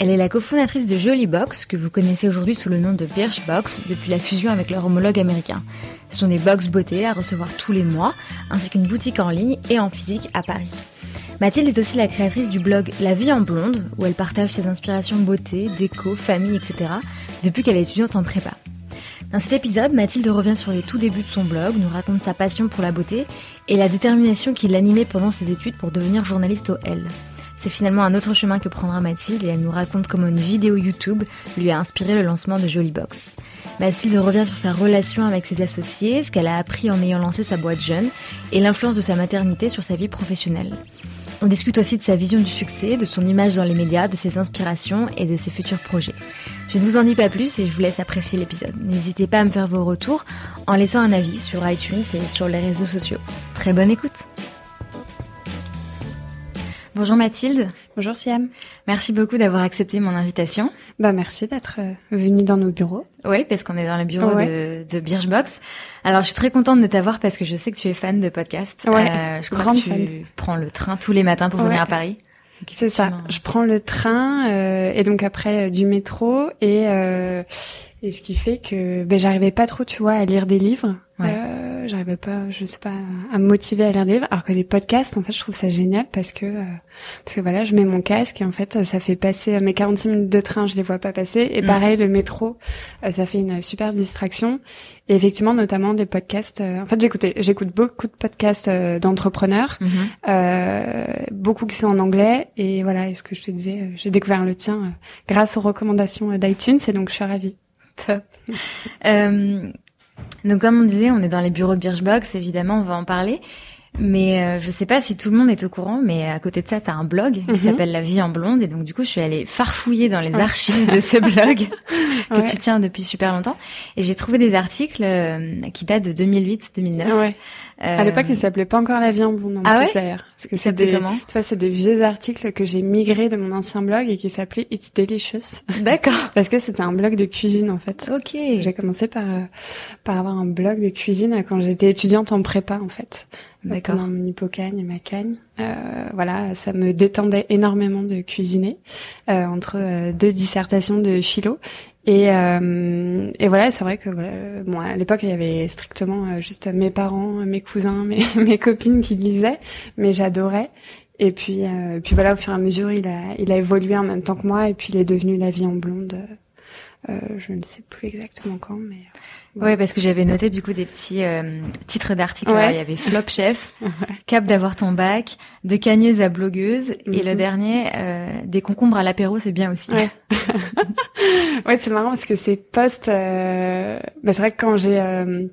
Elle est la cofondatrice de Jollybox, que vous connaissez aujourd'hui sous le nom de Birchbox, depuis la fusion avec leur homologue américain. Ce sont des box beauté à recevoir tous les mois, ainsi qu'une boutique en ligne et en physique à Paris. Mathilde est aussi la créatrice du blog La vie en blonde, où elle partage ses inspirations beauté, déco, famille, etc., depuis qu'elle est étudiante en prépa. Dans cet épisode, Mathilde revient sur les tout débuts de son blog, nous raconte sa passion pour la beauté et la détermination qui l'animait pendant ses études pour devenir journaliste au L. C'est finalement un autre chemin que prendra Mathilde et elle nous raconte comment une vidéo YouTube lui a inspiré le lancement de Jollybox. Mathilde revient sur sa relation avec ses associés, ce qu'elle a appris en ayant lancé sa boîte jeune et l'influence de sa maternité sur sa vie professionnelle. On discute aussi de sa vision du succès, de son image dans les médias, de ses inspirations et de ses futurs projets. Je ne vous en dis pas plus et je vous laisse apprécier l'épisode. N'hésitez pas à me faire vos retours en laissant un avis sur iTunes et sur les réseaux sociaux. Très bonne écoute Bonjour Mathilde. Bonjour Siam. Merci beaucoup d'avoir accepté mon invitation. Bah merci d'être euh, venue dans nos bureaux. Oui, parce qu'on est dans le bureau de, de Birchbox. Alors je suis très contente de t'avoir parce que je sais que tu es fan de podcasts. Ouais, euh, je crois que tu prends le train tous les matins pour venir à Paris. C'est ça. Je prends le train euh, et donc après euh, du métro et euh, et ce qui fait que ben j'arrivais pas trop, tu vois, à lire des livres. Ouais. Euh, j'arrivais pas, je sais pas, à me motiver à lire des livres. Alors que les podcasts, en fait, je trouve ça génial parce que euh, parce que voilà, je mets mon casque et en fait, ça fait passer mes 46 minutes de train, je les vois pas passer. Et mm. pareil, le métro, euh, ça fait une super distraction. Et effectivement, notamment des podcasts. en fait, j'écoute j'écoute beaucoup de podcasts d'entrepreneurs, mm-hmm. beaucoup qui sont en anglais. Et voilà, et ce que je te disais, j'ai découvert le tien grâce aux recommandations d'iTunes. Et donc, je suis ravie. Top. Euh, donc comme on disait, on est dans les bureaux de Birchbox, évidemment, on va en parler. Mais euh, je sais pas si tout le monde est au courant, mais à côté de ça, tu as un blog qui mhm. s'appelle La vie en blonde. Et donc, du coup, je suis allée farfouiller dans les archives de ce blog que tu tiens depuis super longtemps. Et j'ai trouvé des articles euh, qui datent de 2008-2009. Ouais. Euh... À l'époque, il s'appelait pas encore La vie en blonde. En ah ouais? Parce que c'est des, comment tu vois, c'est des vieux articles que j'ai migrés de mon ancien blog et qui s'appelait It's Delicious. D'accord. Parce que c'était un blog de cuisine, en fait. Ok. J'ai commencé par, euh, par avoir un blog de cuisine quand j'étais étudiante en prépa, en fait. D'accord. Pendant mon hypocagne et ma cagne. Euh, voilà, ça me détendait énormément de cuisiner euh, entre euh, deux dissertations de philo. Et, euh, et voilà, c'est vrai que voilà, bon, à l'époque, il y avait strictement juste mes parents, mes cousins, mes, mes copines qui lisaient, mais j'adorais. Et puis, puis voilà, au fur et à mesure, il a, il a évolué en même temps que moi, et puis il est devenu la vie en blonde. je ne sais plus exactement quand, mais. Oui, parce que j'avais noté du coup des petits euh, titres d'articles. Il y avait Flop Chef, Cap d'avoir ton bac, de cagneuse à blogueuse, et le mhm. dernier, euh, des concombres à l'apéro, c'est bien aussi. Ouais, ouais c'est marrant parce que ces posts, euh... bah, c'est vrai que quand j'ai euh,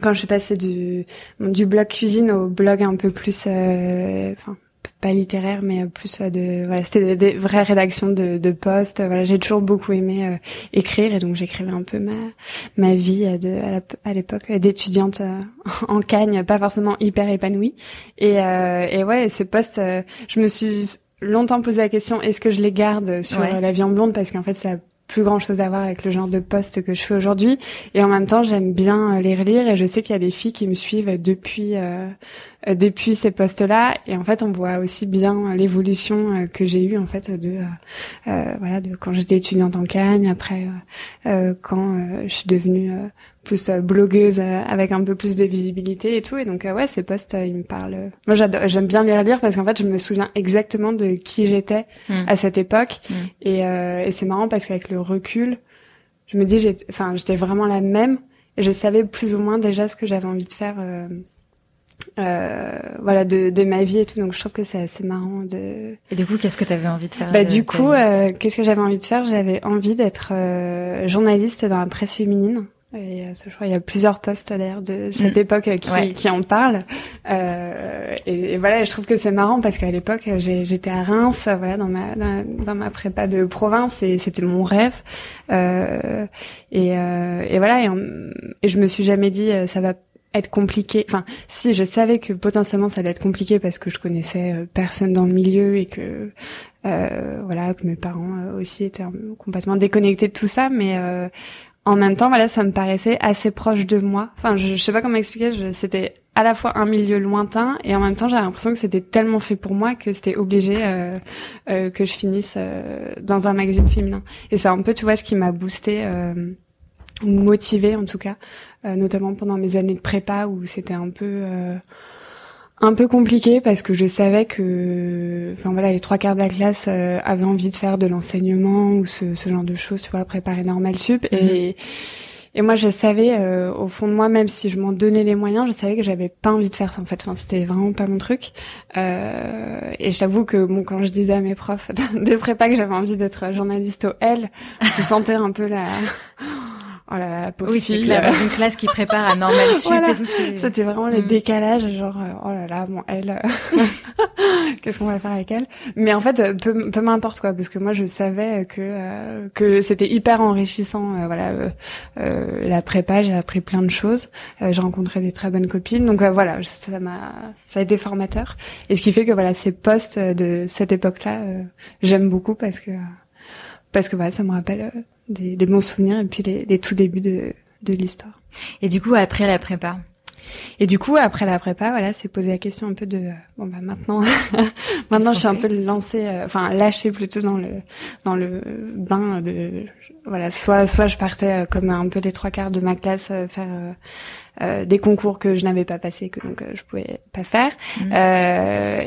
quand je suis passée du du blog cuisine au blog un peu plus, euh, enfin pas littéraire mais plus de voilà c'était des, vraies rédactions de, de postes voilà j'ai toujours beaucoup aimé euh, écrire et donc j'écrivais un peu ma ma vie euh, de à l'époque d'étudiante euh, en Cagne pas forcément hyper épanouie. Et et ouais ces postes je me suis longtemps posé la question est-ce que je les garde sur la en blonde? Parce qu'en fait ça plus grand chose à voir avec le genre de poste que je fais aujourd'hui. Et en même temps, j'aime bien les relire et je sais qu'il y a des filles qui me suivent depuis euh, depuis ces postes-là. Et en fait, on voit aussi bien l'évolution euh, que j'ai eue en fait de euh, voilà de quand j'étais étudiante en Cagne, après quand je suis devenue plus blogueuse avec un peu plus de visibilité et tout. Et donc ouais ces posts ils me parlent. Moi j'aime bien les relire parce qu'en fait je me souviens exactement de qui j'étais mmh. à cette époque. Mmh. et, et c'est marrant parce qu'avec le recul je me dis enfin j'étais vraiment la même et je savais plus ou moins déjà ce que j'avais envie de faire euh, euh, voilà de, de, ma vie et tout. Donc je trouve que c'est assez marrant de et du coup qu'est-ce que tu avais envie de faire bah du coup euh, qu'est-ce que j'avais envie de faire? J'avais envie d'être journaliste dans la presse féminine Et euh, je crois il y a plusieurs posts d'ailleurs de cette mm. époque qui, qui en parlent. Euh, et, voilà, je trouve que c'est marrant parce qu'à l'époque, j'étais à Reims, voilà, dans ma dans, ma prépa de province, et c'était mon rêve. Euh, et, euh, et voilà, et, et, je me suis jamais dit ça va être compliqué. Enfin, si je savais que potentiellement ça allait être compliqué parce que je connaissais euh, personne dans le milieu et que euh, voilà que mes parents euh, aussi étaient complètement déconnectés de tout ça, mais euh, en même temps, voilà, ça me paraissait assez proche de moi. Enfin, je, je sais pas comment expliquer. C'était à la fois un milieu lointain et en même temps, j'avais l'impression que c'était tellement fait pour moi que c'était obligé euh, euh, que je finisse dans un magazine féminin. Et c'est un peu, tu vois, ce qui m'a boosté ou motivée en tout cas, euh, notamment pendant mes années de prépa où c'était un peu euh, un peu compliqué parce que je savais que, enfin voilà, les trois quarts de la classe euh, avaient envie de faire de l'enseignement ou ce, ce, genre de choses, tu vois, préparer normal sup et mhm. et moi, je savais au fond de moi, même si je m'en donnais les moyens, je savais que j'avais pas envie de faire ça. En fait, enfin, c'était vraiment pas mon truc. Euh, et j'avoue que bon, quand je disais à mes profs de prépa que j'avais envie d'être journaliste au L, je sentais un peu la oh là là, pauvre oui, fille. Clair, une classe qui prépare à normal sup voilà. C'était vraiment les mm. décalages, genre euh, oh là là, bon elle, qu'est-ce qu'on va faire avec elle? Mais en fait, euh, peu, peu m'importe quoi, parce que moi je savais que euh, que c'était hyper enrichissant. Euh, voilà, euh, la prépa, j'ai appris plein de choses. j'ai rencontré des très bonnes copines, donc voilà, ça m'a, ça a été formateur. Et ce qui fait que voilà, ces postes de cette époque-là, j'aime beaucoup parce que parce que voilà, ça me rappelle des, des, bons souvenirs et puis les, les tout débuts de, de l'histoire. Et du coup, après la prépa? Et du coup, après la prépa, voilà, c'est poser la question un peu de bon bah maintenant, maintenant je suis un peu lancée, euh, enfin lâchée plutôt dans le dans le bain de voilà, soit soit je partais euh, comme un peu les trois quarts de ma classe euh, faire euh, des concours que je n'avais pas passé que donc je pouvais pas faire. Mmh.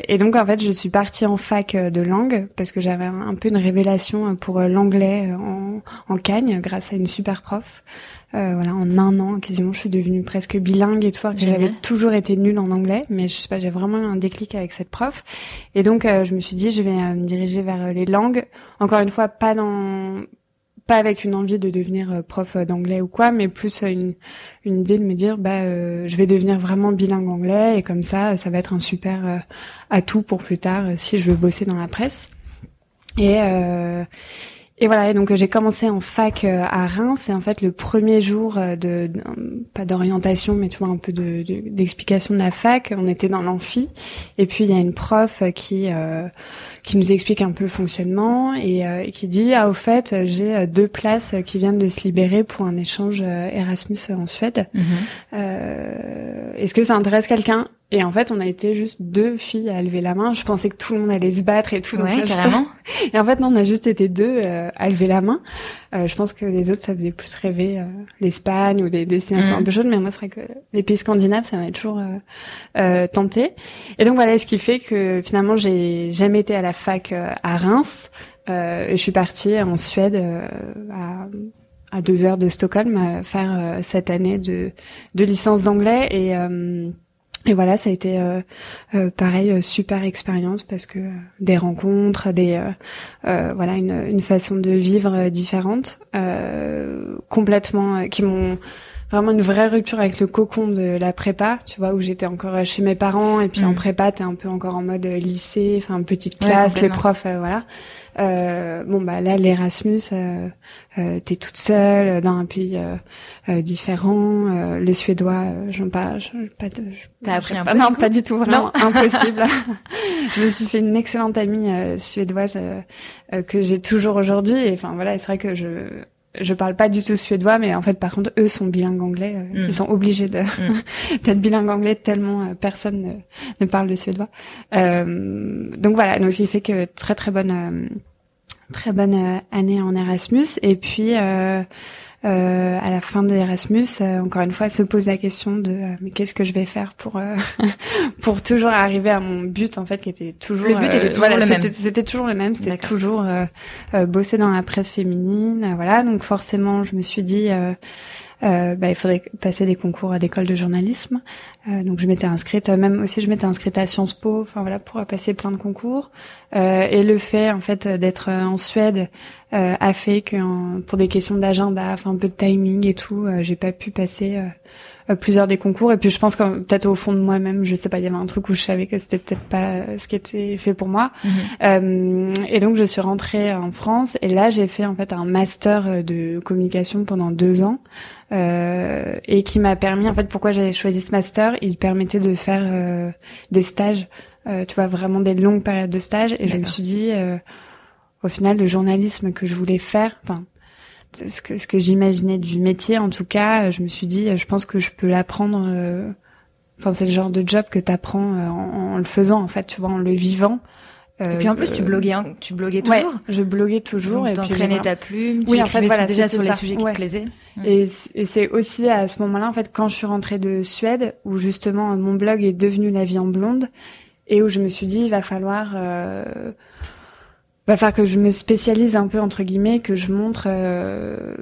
et donc en fait, je suis partie en fac de langue parce que j'avais un, peu une révélation pour l'anglais en, en Cagne grâce à une super prof. voilà, en un an, quasiment, je suis devenue presque bilingue et tout. Que j'avais toujours été nulle en anglais, mais je sais pas, j'ai vraiment eu un déclic avec cette prof. Et donc, je me suis dit, je vais me diriger vers les langues. Encore une fois, pas dans pas avec une envie de devenir euh, prof euh, d'anglais ou quoi, mais plus euh, une, une idée de me dire bah je vais devenir vraiment bilingue anglais et comme ça ça va être un super atout pour plus tard si je veux bosser dans la presse. Et et voilà, et donc j'ai commencé en fac à Reims. Et en fait, le premier jour de, pas d'orientation, mais tu vois un peu de d'explication de, la fac, on était dans l'amphi. Et puis il y a une prof qui qui nous explique un peu le fonctionnement et, euh, qui dit ah au fait j'ai euh, deux places qui viennent de se libérer pour un échange euh, Erasmus en Suède. Mhm. Est-ce que ça intéresse quelqu'un? Et en fait, on a été juste deux filles à lever la main. Je pensais que tout le monde allait se battre et tout. Ouais, carrément. Et en fait, non, on a juste été deux euh, à lever la main. Euh, je pense que les autres, ça faisait plus rêver euh, l'Espagne ou des destinations mm. un peu chaudes. Mais moi, c'est vrai que les pays scandinaves, ça m'a toujours tenté. Et donc voilà, ce qui fait que finalement, j'ai jamais été à la fac à Reims. et je suis partie en Suède à à deux heures de Stockholm faire cette année de, de licence d'anglais et et voilà, ça a été euh, euh pareil, euh, super expérience parce que euh, des rencontres, des voilà une, une, façon de vivre différente, complètement, qui m'ont vraiment une vraie rupture avec le cocon de la prépa, tu vois, où j'étais encore chez mes parents et puis en mm. prépa t'es un peu encore en mode lycée, enfin petite classe, les profs, voilà. Euh, bon bah là l'Erasmus, euh, euh, t'es toute seule dans un pays euh, différent. le suédois, j'en pas, pas de. T'as appris un peu Non, pas du tout, vraiment impossible. je me suis fait une excellente amie suédoise que j'ai toujours aujourd'hui. Et enfin voilà, c'est vrai que je je parle pas du tout suédois, mais en fait, par contre, eux sont bilingues anglais. Mm. Ils sont obligés de mm. d'être bilingues anglais tellement personne ne, parle le suédois. Euh, donc voilà, donc il fait que très très bonne très bonne euh, année en Erasmus. Et puis, euh, euh, à la fin de Erasmus, euh, encore une fois, se pose la question de mais qu'est-ce que je vais faire pour pour toujours arriver à mon but en fait, qui était toujours le but était toujours le même. C'était toujours le même, c'était toujours bosser dans la presse féminine, voilà. Donc forcément, je me suis dit euh, bah, il faudrait passer des concours à l'école de journalisme. Euh, donc je m'étais inscrite, même aussi je m'étais inscrite à Sciences Po, enfin voilà, pour passer plein de concours. Euh, et le fait en fait d'être en Suède a fait que pour des questions d'agenda, enfin un peu de timing et tout, j'ai pas pu passer euh, plusieurs des concours. Et puis je pense que peut-être au fond de moi-même je sais pas il y avait un truc où je savais que c'était peut-être pas ce qui était fait pour moi. Mhm. euh, et donc je suis rentrée en France. Et là j'ai fait en fait un master de communication pendant deux ans. Euh, et qui m'a permis en fait pourquoi j'avais choisi ce master. Il permettait de faire euh, des stages euh, tu vois vraiment des longues périodes de stages et je me suis dit au final le journalisme que je voulais faire enfin ce que, ce que j'imaginais du métier, en tout cas, je me suis dit, je pense que je peux l'apprendre. Euh, enfin, c'est le genre de job que t'apprends euh, en, en, le faisant, en fait, tu vois, en le vivant. Euh, et puis en plus, tu bloguais, hein, tu bloguais toujours. Ouais, je bloguais toujours. Donc, et t'entraînais ta plume. Tu oui, en fait, voilà, déjà sur les sujets qui te plaisaient. Et, et c'est aussi à ce moment-là, en fait, quand je suis rentrée de Suède, où justement mon blog est devenu La vie en blonde, et où je me suis dit, il va falloir euh, va faire que je me spécialise un peu entre guillemets, que je montre euh,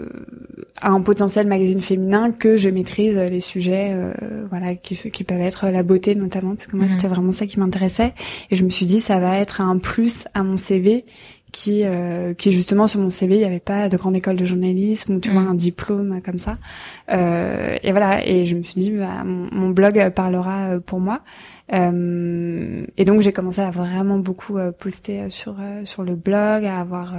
à un potentiel magazine féminin que je maîtrise les sujets, euh, voilà, qui qui peuvent être la beauté notamment, parce que moi mhm. c'était vraiment ça qui m'intéressait. Et je me suis dit ça va être un plus à mon CV qui euh, qui justement sur mon CV il n'y avait pas de grande école de journalisme ou tu vois mhm. un diplôme comme ça euh, et voilà et je me suis dit bah, mon, mon blog parlera pour moi euh, et donc j'ai commencé à vraiment beaucoup euh, poster euh, sur sur le blog, à avoir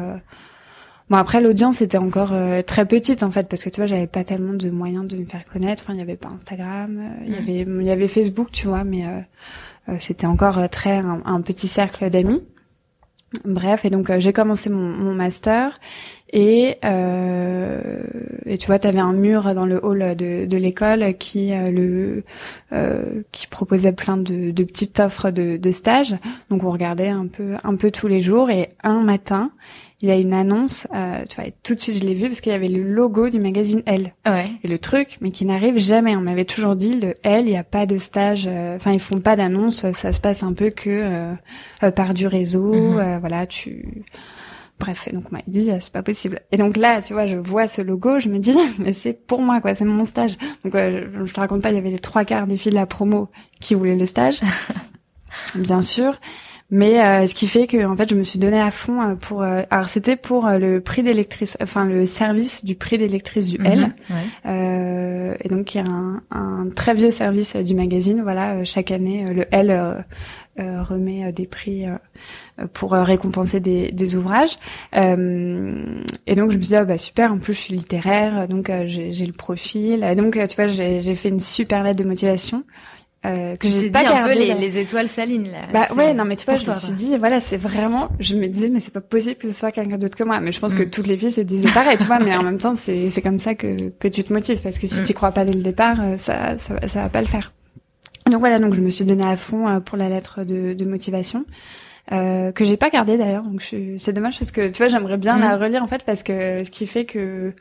Bon après l'audience était encore très petite en fait parce que tu vois j'avais pas tellement de moyens de me faire connaître. Enfin il y avait pas Instagram, il y avait il y avait Facebook tu vois mais c'était encore très un petit cercle d'amis. Bref, et donc euh, j'ai commencé mon, master et euh, et tu vois, tu avais un mur dans le hall de, l'école qui euh, le qui proposait plein de, de petites offres de, de stages. Donc on regardait un peu un peu tous les jours et un matin, il y a une annonce, euh, tu vois, tout de suite je l'ai vu parce qu'il y avait le logo du magazine Elle. Ouais. Et le truc, mais qui n'arrive jamais. On m'avait toujours dit, le Elle, il n'y a pas de stage, euh, enfin ils font pas d'annonce, ça se passe un peu que euh, par du réseau, mhm. voilà, tu... Bref, et donc on m'a dit c'est pas possible. Et donc là, tu vois, je vois ce logo, je me dis mais c'est pour moi quoi, c'est mon stage. Donc je, je te raconte pas, il y avait les trois quarts des filles de la promo qui voulaient le stage, bien sûr. Mais euh, ce qui fait que en fait je me suis donnée à fond euh, pour euh, alors c'était pour le prix d'électrice enfin le service du prix d'électrice du L. Mhm, et donc il y a un, un, très vieux service du magazine. Voilà chaque année le L remet des prix pour récompenser des, des ouvrages. Et donc je me suis dit ah, bah super en plus je suis littéraire donc j'ai le profil. Et donc tu vois j'ai fait une super lettre de motivation euh, que j'ai pas gardé. Un peu les, les, étoiles salines là. Bah ouais, non mais tu vois, je me suis dit voilà, c'est vraiment, je me disais mais c'est pas possible que ce soit quelqu'un d'autre que moi. Mais je pense que mm. toutes les filles se disaient pareil, tu vois. Mais en même temps, c'est c'est comme ça que que tu te motives parce que si mm. tu crois pas dès le départ, euh, ça ça ça va pas le faire. Donc voilà, donc je me suis donné à fond euh, pour la lettre de, de motivation. Euh, que j'ai pas gardée d'ailleurs donc c'est dommage parce que tu vois j'aimerais bien la mm. relire en fait parce que ce qui fait que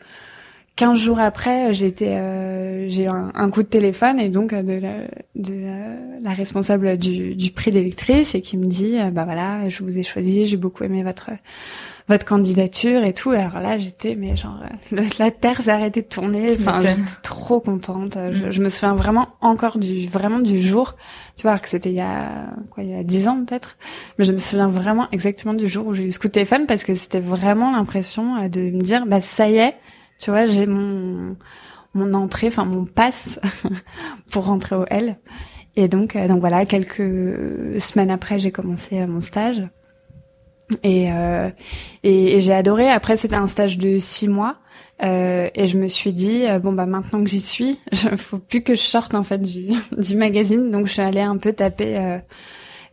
15 jours après, j'étais, euh, j'ai un, un, coup de téléphone et donc de la, de la, responsable du, du prix d'électrice et qui me dit, euh, bah voilà, je vous ai choisi, j'ai beaucoup aimé votre votre candidature et tout. Alors là, j'étais, mais genre, euh, la terre s'est arrêtée de tourner. Enfin, j'étais trop contente. Je, mm. je, me souviens vraiment encore du, vraiment du jour. Tu vois, que c'était il y a, quoi, il y a dix ans peut-être. Mais je me souviens vraiment exactement du jour où j'ai eu ce coup de téléphone parce que c'était vraiment l'impression de me dire, bah ça y est, tu vois, j'ai mon mon entrée, enfin mon passe pour rentrer au L. Et donc, euh, donc voilà, quelques semaines après, j'ai commencé euh, mon stage. Et, euh, et, j'ai adoré. Après, c'était un stage de six mois. Euh, et je me suis dit bon bah maintenant que j'y suis, il faut plus que je sorte en fait du, du magazine. Donc je suis allée un peu taper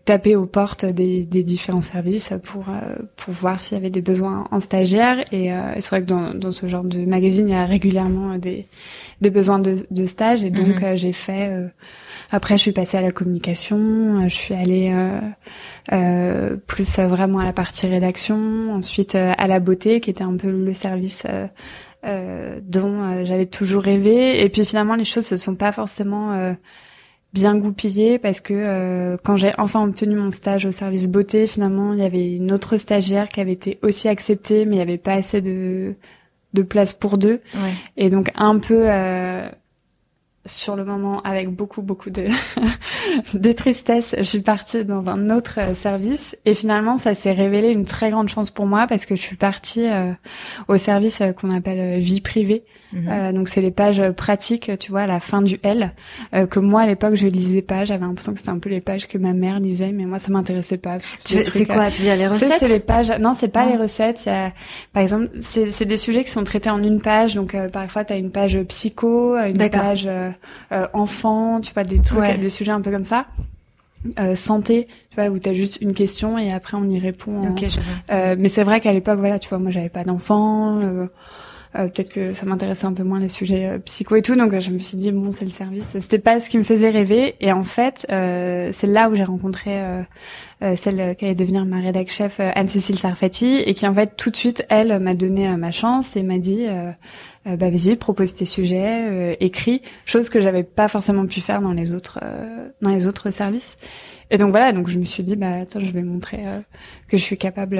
taper aux portes des, des différents services pour euh, pour voir s'il y avait des besoins en stagiaire. Et, euh, c'est vrai que dans, dans ce genre de magazine il y a régulièrement des des besoins de, de stage. Et donc mhm. euh, j'ai fait après je suis passée à la communication je suis allée plus vraiment à la partie rédaction ensuite à la beauté qui était un peu le service dont j'avais toujours rêvé. Et puis finalement les choses se sont pas forcément bien goupillé parce que euh, quand j'ai enfin obtenu mon stage au service beauté, finalement, il y avait une autre stagiaire qui avait été aussi acceptée, mais il n'y avait pas assez de de place pour deux. Ouais. Et donc un peu euh, sur le moment, avec beaucoup beaucoup de de tristesse, je suis partie dans un autre euh, service. Et finalement, ça s'est révélé une très grande chance pour moi parce que je suis partie euh, au service euh, qu'on appelle euh, vie privée. Mhm. Euh, donc c'est les pages pratiques, tu vois, à la fin du L, euh, que moi à l'époque je lisais pas. J'avais l'impression que c'était un peu les pages que ma mère lisait, mais moi ça m'intéressait pas. Tu veux- C'est quoi? Tu veux dire les Tu recettes c'est les pages. Non, c'est pas Non. les recettes. y a- par exemple, c'est c'est des sujets qui sont traités en une page. Donc euh, parfois t'as une page psycho, une page euh, euh, enfant, tu vois des trucs, Ouais. des sujets un peu comme ça. Euh, santé, tu vois, où t'as juste une question et après on y répond. je euh, mais c'est vrai qu'à l'époque, voilà, tu vois, moi j'avais pas d'enfant. euh, euh, peut-être que ça m'intéressait un peu moins les sujets euh, psycho et tout, donc euh, je me suis dit bon, c'est le service. C'était pas ce qui me faisait rêver, et en fait, euh, c'est là où j'ai rencontré celle qui allait devenir ma rédac chef, Anne-Cécile Sarfati, et qui en fait tout de suite, elle m'a donné ma chance et m'a dit. Bah vas-y, propose tes sujets, écris, chose que j'avais pas forcément pu faire dans les autres dans les autres services. Et donc voilà, donc je me suis dit bah attends, je vais montrer que je suis capable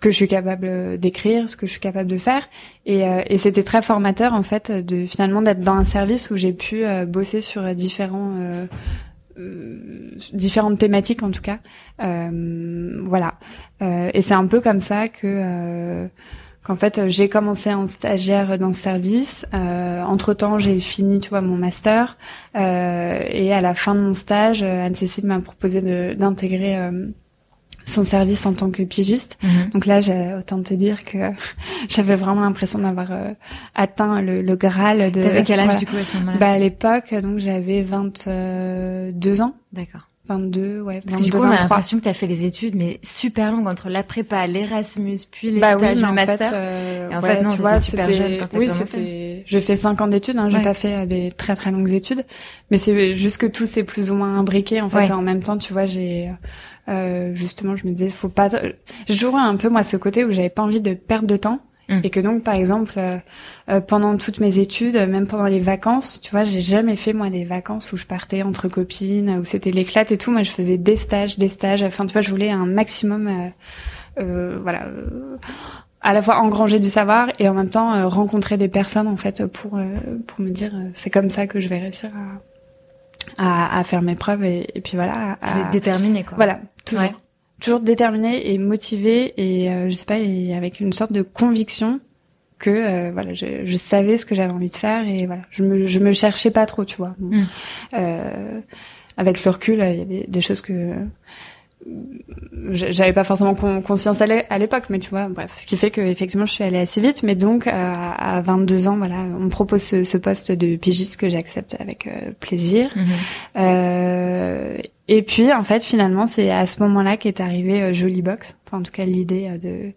que je suis capable d'écrire, ce que je suis capable de faire. Et, euh, et c'était très formateur en fait de finalement d'être dans un service où j'ai pu euh, bosser sur différents euh, euh, différentes thématiques en tout cas. Euh, voilà. Euh, et c'est un peu comme ça que euh, qu'en fait j'ai commencé en stagiaire dans ce service. Euh, entre temps j'ai fini tu vois mon master Euh, et à la fin de mon stage euh, Anne-Cécile m'a proposé d'intégrer euh, son service en tant que pigiste. Mhm. Donc là, j'ai autant te dire que j'avais vraiment l'impression d'avoir euh, atteint le, le graal de. T'avais quel âge voilà. du coup à ce moment-là? Bah à l'époque, donc j'avais 22 ans, D'accord. 22, ouais, Parce que 22, du coup, on a 23. l'impression que t'as fait des études, mais super longues entre la prépa, l'Erasmus, puis les Bah oui, stages, mais le en master. fait, euh, Et en ouais, fait, non, tu vois, super c'était- jeune quand oui, commencé. J'ai fait cinq ans d'études, hein, j'ai Ouais. pas fait euh, des très très longues études, mais c'est juste que tout s'est plus ou moins imbriqué. En fait, Ouais. en même temps, tu vois, j'ai euh, justement, je me disais, faut pas. Toujours eu un peu moi ce côté où j'avais pas envie de perdre de temps. Mm. Et que donc, par exemple, euh, euh, pendant toutes mes études, même pendant les vacances, tu vois, j'ai jamais fait moi des vacances où je partais entre copines, où c'était l'éclate et tout. Moi, je faisais des stages, des stages. Enfin, tu vois, je voulais un maximum, euh, euh, voilà, euh, à la fois engranger du savoir et en même temps euh, rencontrer des personnes en fait pour euh, pour me dire euh, c'est comme ça que je vais réussir à à, à faire mes preuves et, et puis voilà. à- T'étais déterminée, quoi. voilà, toujours. Ouais. Toujours déterminée et motivée et euh, je sais pas, et avec une sorte de conviction que euh, voilà, je, je savais ce que j'avais envie de faire et voilà, je me je me cherchais pas trop, tu vois. Bon. Mm. Euh, avec le recul, il y a des, des choses que j'avais pas forcément con- conscience à l'é- à l'époque, mais tu vois, bref, ce qui fait que effectivement je suis allée assez vite, mais donc à 22 ans, voilà, on me propose ce, ce poste de pigiste que j'accepte avec euh, plaisir. Mhm. Euh, et puis en fait finalement c'est à ce moment-là qu'est arrivé euh, Jolie Box, enfin en tout cas l'idée euh, de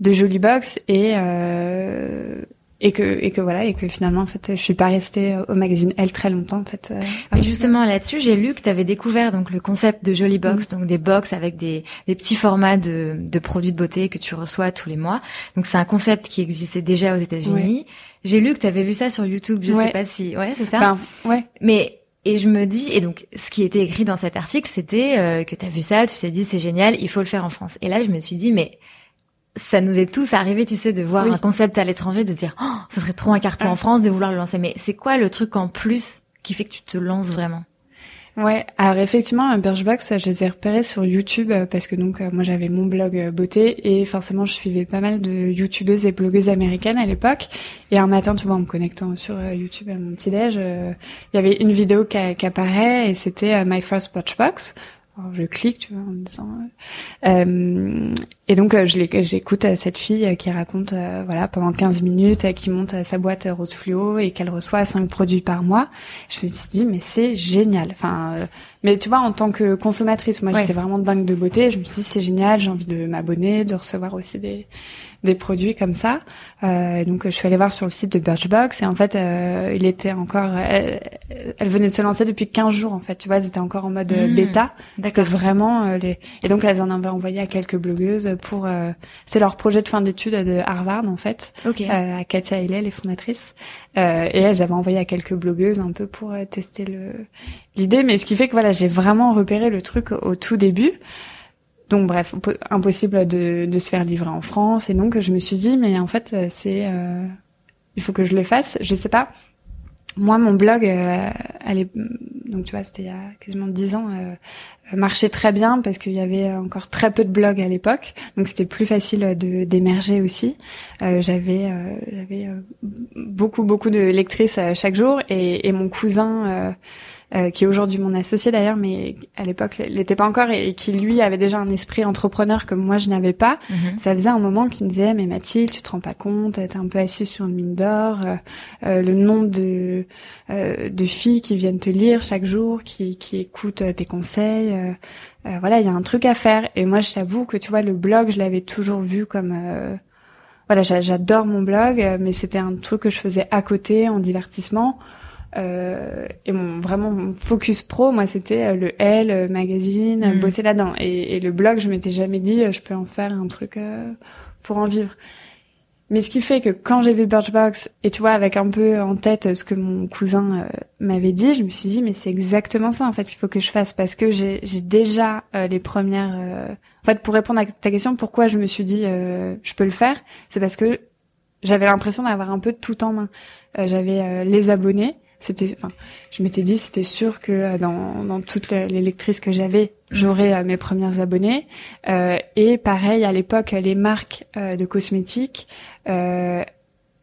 de Jolie Box et euh, et que et que voilà et que finalement en fait je suis pas restée au magazine Elle très longtemps en fait. euh, Mais justement là-dessus, j'ai lu que tu avais découvert donc le concept de Jolie Box, Mm. donc des box avec des, des petits formats de, de produits de beauté que tu reçois tous les mois. Donc c'est un concept qui existait déjà aux États-Unis. J'ai lu que tu avais vu ça sur YouTube, je Ouais. sais pas si ouais, c'est ça? Ben, ouais. Mais et je me dis et donc ce qui était écrit dans cet article, c'était euh, que tu as vu ça, tu t'es dit c'est génial, il faut le faire en France. Et là, je me suis dit mais ça nous est tous arrivé, tu sais, de voir Oui. un concept à l'étranger, de dire, oh, ça serait trop un carton Ah. en France de vouloir le lancer. Mais c'est quoi le truc en plus qui fait que tu te lances vraiment? Ouais, alors effectivement, euh, Birchbox, je les ai repérés sur YouTube euh, parce que donc euh, moi j'avais mon blog euh, beauté et forcément je suivais pas mal de youtubeuses et blogueuses américaines à l'époque. Et un matin, tu vois, en me connectant sur YouTube à mon petit déj, il y avait une vidéo qui, apparaît et c'était My First Birchbox. Alors, je clique, tu vois, en me disant. euh, euh, et donc euh, je j'écoute cette fille qui raconte, euh, voilà, pendant 15 minutes, qui monte sa boîte rose fluo et qu'elle reçoit 5 produits par mois. Je me suis dit mais c'est génial. Enfin, euh, mais tu vois en tant que consommatrice, moi Ouais. j'étais vraiment dingue de beauté. Je me suis dit c'est génial, j'ai envie de m'abonner, de recevoir aussi des des produits comme ça. Euh, donc je suis allée voir sur le site de Birchbox et en fait euh, il était encore, elle, elle venait de se lancer depuis 15 jours en fait. Tu vois, ils étaient encore en mode euh, Mmh. bêta. C'était vraiment euh, les et donc elles en avaient envoyé à quelques blogueuses pour euh, c'est leur projet de fin d'études de Harvard en fait Ok. euh, à Katia Haley, les fondatrices. Euh, et elles avaient envoyé à quelques blogueuses un peu pour euh, tester le l'idée. Mais ce qui fait que voilà, j'ai vraiment repéré le truc au tout début. Donc bref, impossible de, de se faire livrer en France. Et donc je me suis dit, mais en fait, c'est, il faut que je le fasse. Je sais pas moi, mon blog, euh, elle donc tu vois, c'était il y a quasiment dix ans, euh, marchait très bien parce qu'il y avait encore très peu de blogs à l'époque, donc c'était plus facile de d'émerger aussi. Euh, j'avais euh, j'avais beaucoup beaucoup de lectrices chaque jour et, et mon cousin euh, qui est aujourd'hui mon associé d'ailleurs, mais à l'époque l'était pas encore et, qui lui avait déjà un esprit entrepreneur comme moi je n'avais pas. Mhm. Ça faisait un moment qu'il me disait mais Mathilde, tu te rends pas compte, t'es un peu assise sur une mine d'or, euh, euh, le nombre de de filles qui viennent te lire chaque jour, qui qui écoutent tes conseils. voilà, il y a un truc à faire. Et moi, je t'avoue que tu vois, le blog, je l'avais toujours vu comme voilà, j'adore mon blog, mais c'était un truc que je faisais à côté en divertissement. Euh, et mon vraiment mon focus pro, moi, c'était euh, le L euh, magazine, mm. bosser là-dedans. Et, et, le blog, je m'étais jamais dit, je peux en faire un truc pour en vivre. Mais ce qui fait que quand j'ai vu Birchbox, et tu vois, avec un peu en tête ce que mon cousin m'avait dit, je me suis dit, mais c'est exactement ça, en fait, qu'il faut que je fasse, parce que j'ai déjà les premières... En fait, pour répondre à ta question, pourquoi je me suis dit, je peux le faire, c'est parce que j'avais l'impression d'avoir un peu tout en main. j'avais les abonnés, c'était, enfin, je m'étais dit, c'était sûr que euh, dans, dans toutes les lectrices que j'avais, j'aurais euh, mes premières abonnées. Euh, et pareil, à l'époque, les marques de cosmétiques, elles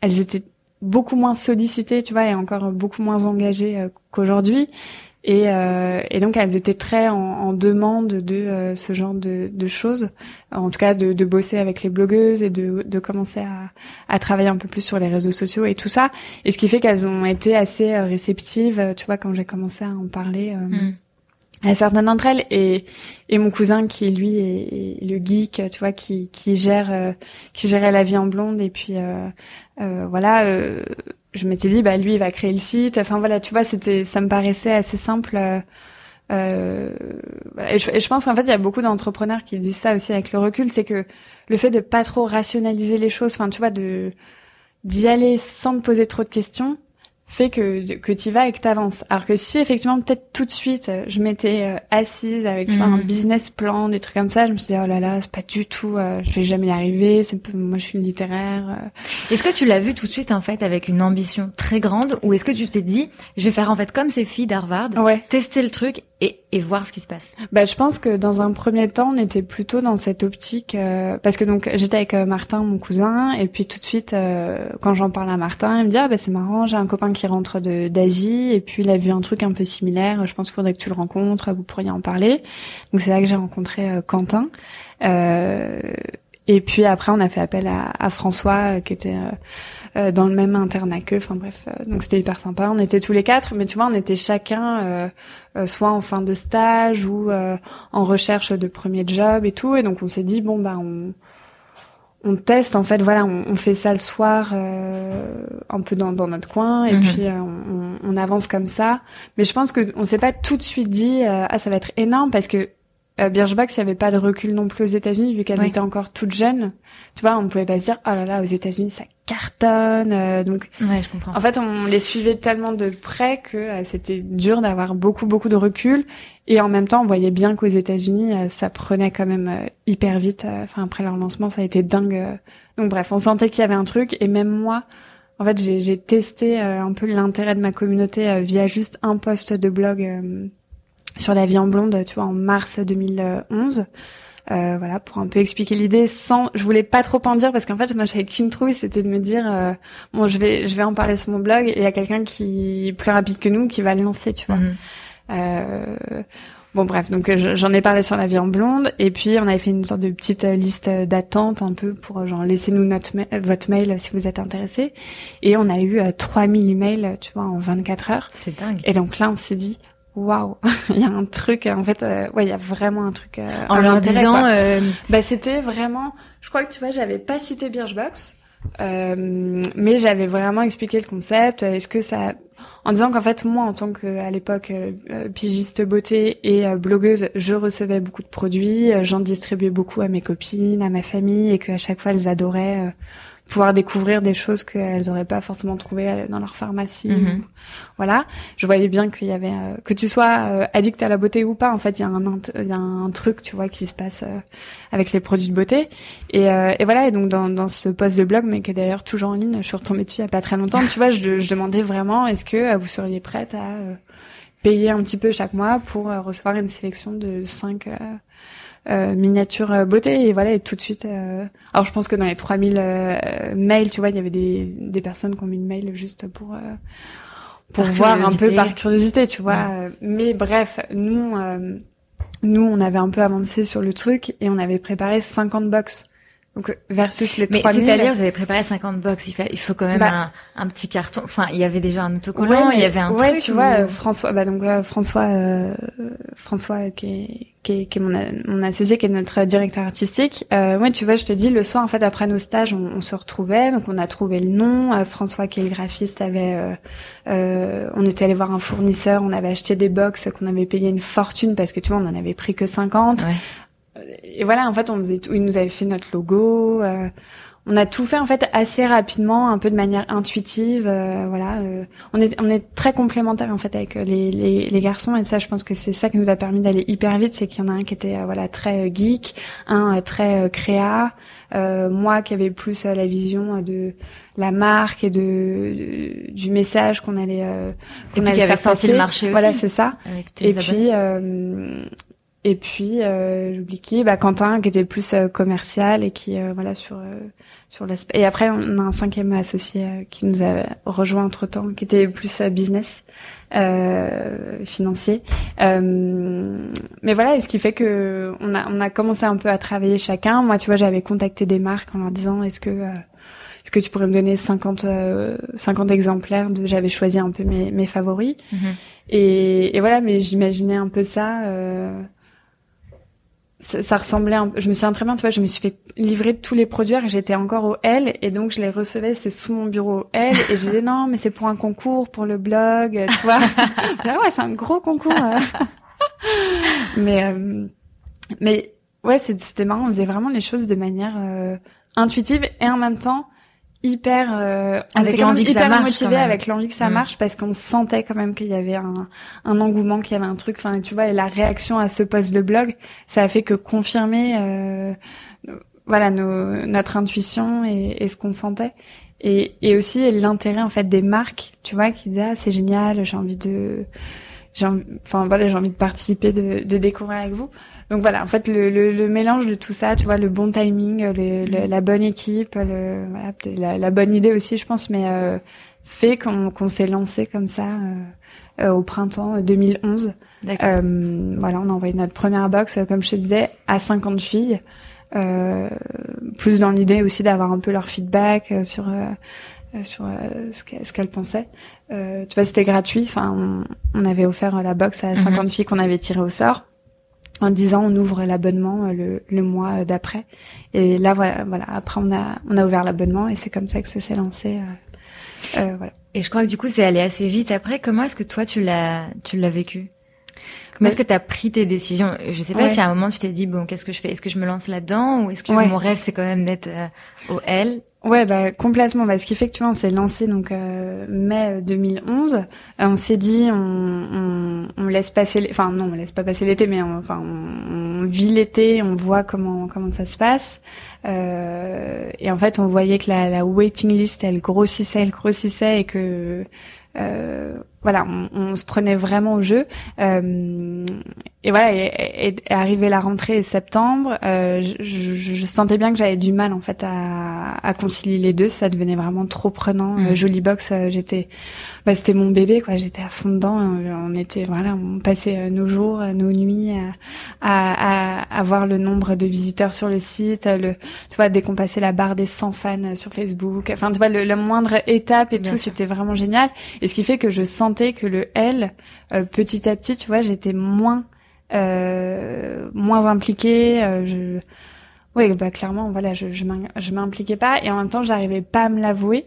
étaient beaucoup moins sollicitées, tu vois, et encore beaucoup moins engagées qu'aujourd'hui. Et, euh, et, donc elles étaient très en, en demande de euh, ce genre de, de, choses, en tout cas de, de, bosser avec les blogueuses et de, de commencer à, à, travailler un peu plus sur les réseaux sociaux et tout ça. Et ce qui fait qu'elles ont été assez euh, réceptives, tu vois, quand j'ai commencé à en parler. Mm. à certaines d'entre elles et, et mon cousin qui lui est, le geek tu vois qui, qui gère qui gérait la vie en blonde et puis euh, voilà je m'étais dit bah lui il va créer le site. Enfin voilà tu vois c'était ça me paraissait assez simple euh, euh et, je, et, je, pense qu'en fait il y a beaucoup d'entrepreneurs qui disent ça aussi avec le recul c'est que le fait de pas trop rationaliser les choses enfin tu vois de d'y aller sans te poser trop de questions fait que que tu vas et que t'avances. Alors que si effectivement peut-être tout de suite euh, je m'étais euh, assise avec tu vois, un mhm. business plan, des trucs comme ça, je me suis dit oh là là c'est pas du tout, euh, je vais jamais y arriver. C'est moi je suis une littéraire. Est-ce que tu l'as vu tout de suite en fait avec une ambition très grande ou est-ce que tu t'es dit je vais faire en fait comme ces filles d'Harvard, ouais. tester le truc et, et voir ce qui se passe Bah je pense que dans un premier temps on était plutôt dans cette optique parce que donc j'étais avec Martin mon cousin et puis tout de suite quand j'en parle à Martin il me dit ah bah c'est marrant j'ai un copain qui rentre de d'Asie et puis il a vu un truc un peu similaire. Je pense qu'il faudrait que tu le rencontres, vous pourriez en parler. Donc c'est là que j'ai rencontré euh, Quentin. Euh, et puis après on a fait appel à, à François euh, qui était euh, dans le même internat que. Enfin bref, donc c'était hyper sympa. On était tous les quatre, mais tu vois on était chacun soit en fin de stage ou en recherche de premier job et tout. Et donc on s'est dit bon bah on on teste en fait voilà on, fait ça le soir euh, un peu dans, dans, notre coin et mhm. puis euh, on, on, avance comme ça mais je pense que on s'est pas tout de suite dit euh, ah ça va être énorme parce que euh, Birchbox, il n'y avait pas de recul non plus aux États-Unis vu qu'elles étaient encore toutes jeunes. Tu vois, on pouvait pas se dire oh là là aux États-Unis ça cartonne. Euh, donc, ouais, je comprends. En fait, on les suivait tellement de près que euh, c'était dur d'avoir beaucoup beaucoup de recul. Et en même temps, on voyait bien qu'aux États-Unis, ça prenait quand même hyper vite. Enfin, après leur lancement, ça a été dingue. Donc bref, on sentait qu'il y avait un truc. Et même moi, en fait, j'ai testé un peu l'intérêt de ma communauté via juste un post de blog sur la vie en blonde, tu vois, en mars 2011. Euh, voilà, pour un peu expliquer l'idée sans, je voulais pas trop en dire parce qu'en fait, moi, j'avais qu'une trouille, c'était de me dire, euh, bon, je vais, je vais en parler sur mon blog et il y a quelqu'un qui est plus rapide que nous qui va le lancer, tu vois. Mhm. Euh, bon, bref, donc j'en ai parlé sur la vie en blonde et puis on avait fait une sorte de petite liste d'attente un peu pour genre laissez-nous notre votre mail si vous êtes intéressé et on a eu 3000 emails, tu vois, en 24 heures. C'est dingue. Et donc là, on s'est dit, waouh, il y a un truc. En fait, euh, ouais, il y a vraiment un truc. Euh, en leur disant, euh... bah c'était vraiment. Je crois que tu vois, j'avais pas cité Birchbox, euh, mais j'avais vraiment expliqué le concept. Est-ce que ça, en disant qu'en fait moi, en tant que à l'époque pigiste beauté et blogueuse, je recevais beaucoup de produits, j'en distribuais beaucoup à mes copines, à ma famille, et qu'à chaque fois elles adoraient pouvoir découvrir des choses qu'elles auraient pas forcément trouvées dans leur pharmacie. Mhm. Voilà, je voyais bien qu'il y avait euh, que tu sois euh, addict à la beauté ou pas. En fait, il y a un il y a un truc, tu vois, qui se passe euh, avec les produits de beauté. Et, et voilà, et donc dans, dans ce post de blog, mais qui est d'ailleurs toujours en ligne, je suis retombée dessus il y a pas très longtemps. tu vois, je, je demandais vraiment, est-ce que vous seriez prête à payer un petit peu chaque mois pour recevoir une sélection de cinq euh, miniature euh, beauté. Et voilà et tout de suite euh, alors je pense que dans les 3000 mails tu vois il y avait des, des personnes qui ont mis une mail juste pour pour voir un peu par curiosité tu vois. Mais bref nous nous on avait un peu avancé sur le truc et on avait préparé 50 box donc versus les Mais 3000. c'est-à-dire vous avez préparé 50 box, il, il faut quand même bah, un, un, petit carton. Enfin, il y avait déjà un autocollant, il y avait un ouais, truc. tu vois, François, bah donc François, euh, François qui est qui est, qui est mon, mon, associé, qui est notre directeur artistique. Euh, ouais, tu vois, je te dis, le soir, en fait, après nos stages, on, on se retrouvait, donc on a trouvé le nom. Euh, François, qui est le graphiste, avait, euh, euh, on était allé voir un fournisseur, on avait acheté des box qu'on avait payé une fortune parce que tu vois, on en avait pris que 50. Ouais et voilà, en fait, on faisait tout. Il nous avait fait notre logo. Euh, on a tout fait en fait assez rapidement, un peu de manière intuitive. Euh, voilà, euh, on est on est très complémentaires en fait avec les, les, les garçons et ça, je pense que c'est ça qui nous a permis d'aller hyper vite, c'est qu'il y en a un qui était voilà très geek, un très créa, moi qui avait plus la vision de la marque et de, du message qu'on allait qu'on allait faire passer. le marché aussi. Voilà, c'est ça. Et puis et puis euh, j'oublie qui, bah Quentin qui était plus euh, commercial et qui euh, voilà sur euh, sur l'aspect. Et après on a un cinquième associé euh, qui nous a rejoint entre temps, qui était plus business, financier. mais voilà, et ce qui fait que on a on a commencé un peu à travailler chacun. Moi tu vois j'avais contacté des marques en leur disant est-ce que est-ce que tu pourrais me donner 50 50 exemplaires de j'avais choisi un peu mes mes favoris. Mhm. Et, et voilà, mais j'imaginais un peu ça ça, ça, ressemblait un je me souviens très bien tu vois je me suis fait livrer tous les produits et j'étais encore au L et donc je les recevais c'est sous mon bureau au L et je disais non mais c'est pour un concours pour le blog tu vois. Ah ouais c'est un gros concours. Mais euh, mais ouais c'était marrant on faisait vraiment les choses de manière euh, intuitive et en même temps hyper euh, avec l'envie que ça marche motivé avec l'envie que ça mm. marche parce qu'on sentait quand même qu'il y avait un, un engouement qu'il y avait un truc. Enfin tu vois et la réaction à ce post de blog ça a fait que confirmer euh, voilà nos, notre intuition et, et ce qu'on sentait. Et, et aussi l'intérêt en fait des marques tu vois qui disaient ah c'est génial j'ai envie de j'ai enfin voilà j'ai envie de participer de, de découvrir avec vous donc voilà, en fait, le, le, le, mélange de tout ça, tu vois, le bon timing, le, mm. la bonne équipe, le, voilà, la, la, bonne idée aussi, je pense, mais euh, fait qu'on qu'on s'est lancé comme ça euh, euh au printemps 2011. Euh, voilà, on a envoyé notre première box, euh, comme je te disais, à 50 filles, plus dans l'idée aussi d'avoir un peu leur feedback sur sur ce qu'elles pensaient. tu vois, c'était gratuit. Enfin, on, on, avait offert la box à 50 mm-hmm. filles qu'on avait tirées au sort en disant on ouvre l'abonnement euh, le, le, mois d'après. Et là voilà, voilà, après on a on a ouvert l'abonnement et c'est comme ça que ça s'est lancé. Euh, euh, voilà. Et je crois que du coup c'est allé assez vite après. Comment est-ce que toi tu l'as tu l'as vécu? Comment est-ce que tu as pris tes décisions? Je sais pas si à un moment tu t'es dit bon qu'est-ce que je fais? Est-ce que je me lance là-dedans? Ou est-ce que mon rêve c'est quand même d'être euh, au L? Ouais, bah complètement. Ce qui fait que tu vois, on s'est lancé donc euh, mai 2011. Euh, on s'est dit, on, laisse passer, enfin non, on laisse pas passer l'été, mais on, enfin on, vit l'été, on voit comment comment ça se passe. Euh, et en fait, on voyait que la, la waiting list, elle grossissait, elle grossissait, et que euh, voilà, on, on, se prenait vraiment au jeu. Euh, et voilà, et, et, arrivé la rentrée septembre, euh, je, je, je, sentais bien que j'avais du mal en fait à, à, concilier les deux. Ça devenait vraiment trop prenant. Mmh. Jolie Box, euh, j'étais, bah, c'était mon bébé quoi. J'étais à fond dedans. On était voilà, on passait euh, nos jours, nos nuits à, à, à, voir le nombre de visiteurs sur le site. Le, tu vois, dès qu'on passait la barre des 100 fans sur Facebook. Enfin, tu vois, le, la moindre étape et tout, c'était vraiment génial. Et ce qui fait que je sens que le L, euh, petit à petit, tu vois, j'étais moins euh, moins impliquée. Euh, je... Oui, bah clairement, voilà, je je m'impliquais pas et en même temps, j'arrivais pas à me l'avouer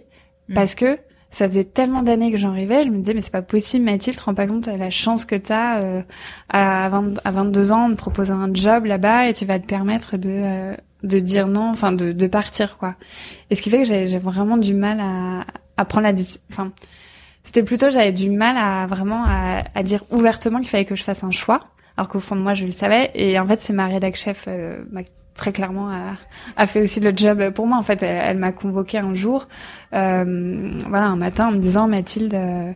mm. parce que ça faisait tellement d'années que j'en rêvais, je me disais mais c'est pas possible Mathilde, tu te rends pas compte de la chance que t'as euh, à, 20, à 22 ans de proposer un job là-bas et tu vas te permettre de euh, de dire non, enfin de, de partir quoi. Et ce qui fait que j'ai vraiment du mal à, à prendre la enfin c'était plutôt j'avais du mal à vraiment à, à dire ouvertement qu'il fallait que je fasse un choix alors qu'au fond de moi je le savais. Et en fait c'est ma rédac chef euh, très clairement a, a, fait aussi le job pour moi. En fait elle, m'a convoqué un jour euh, voilà un matin en me disant Mathilde euh,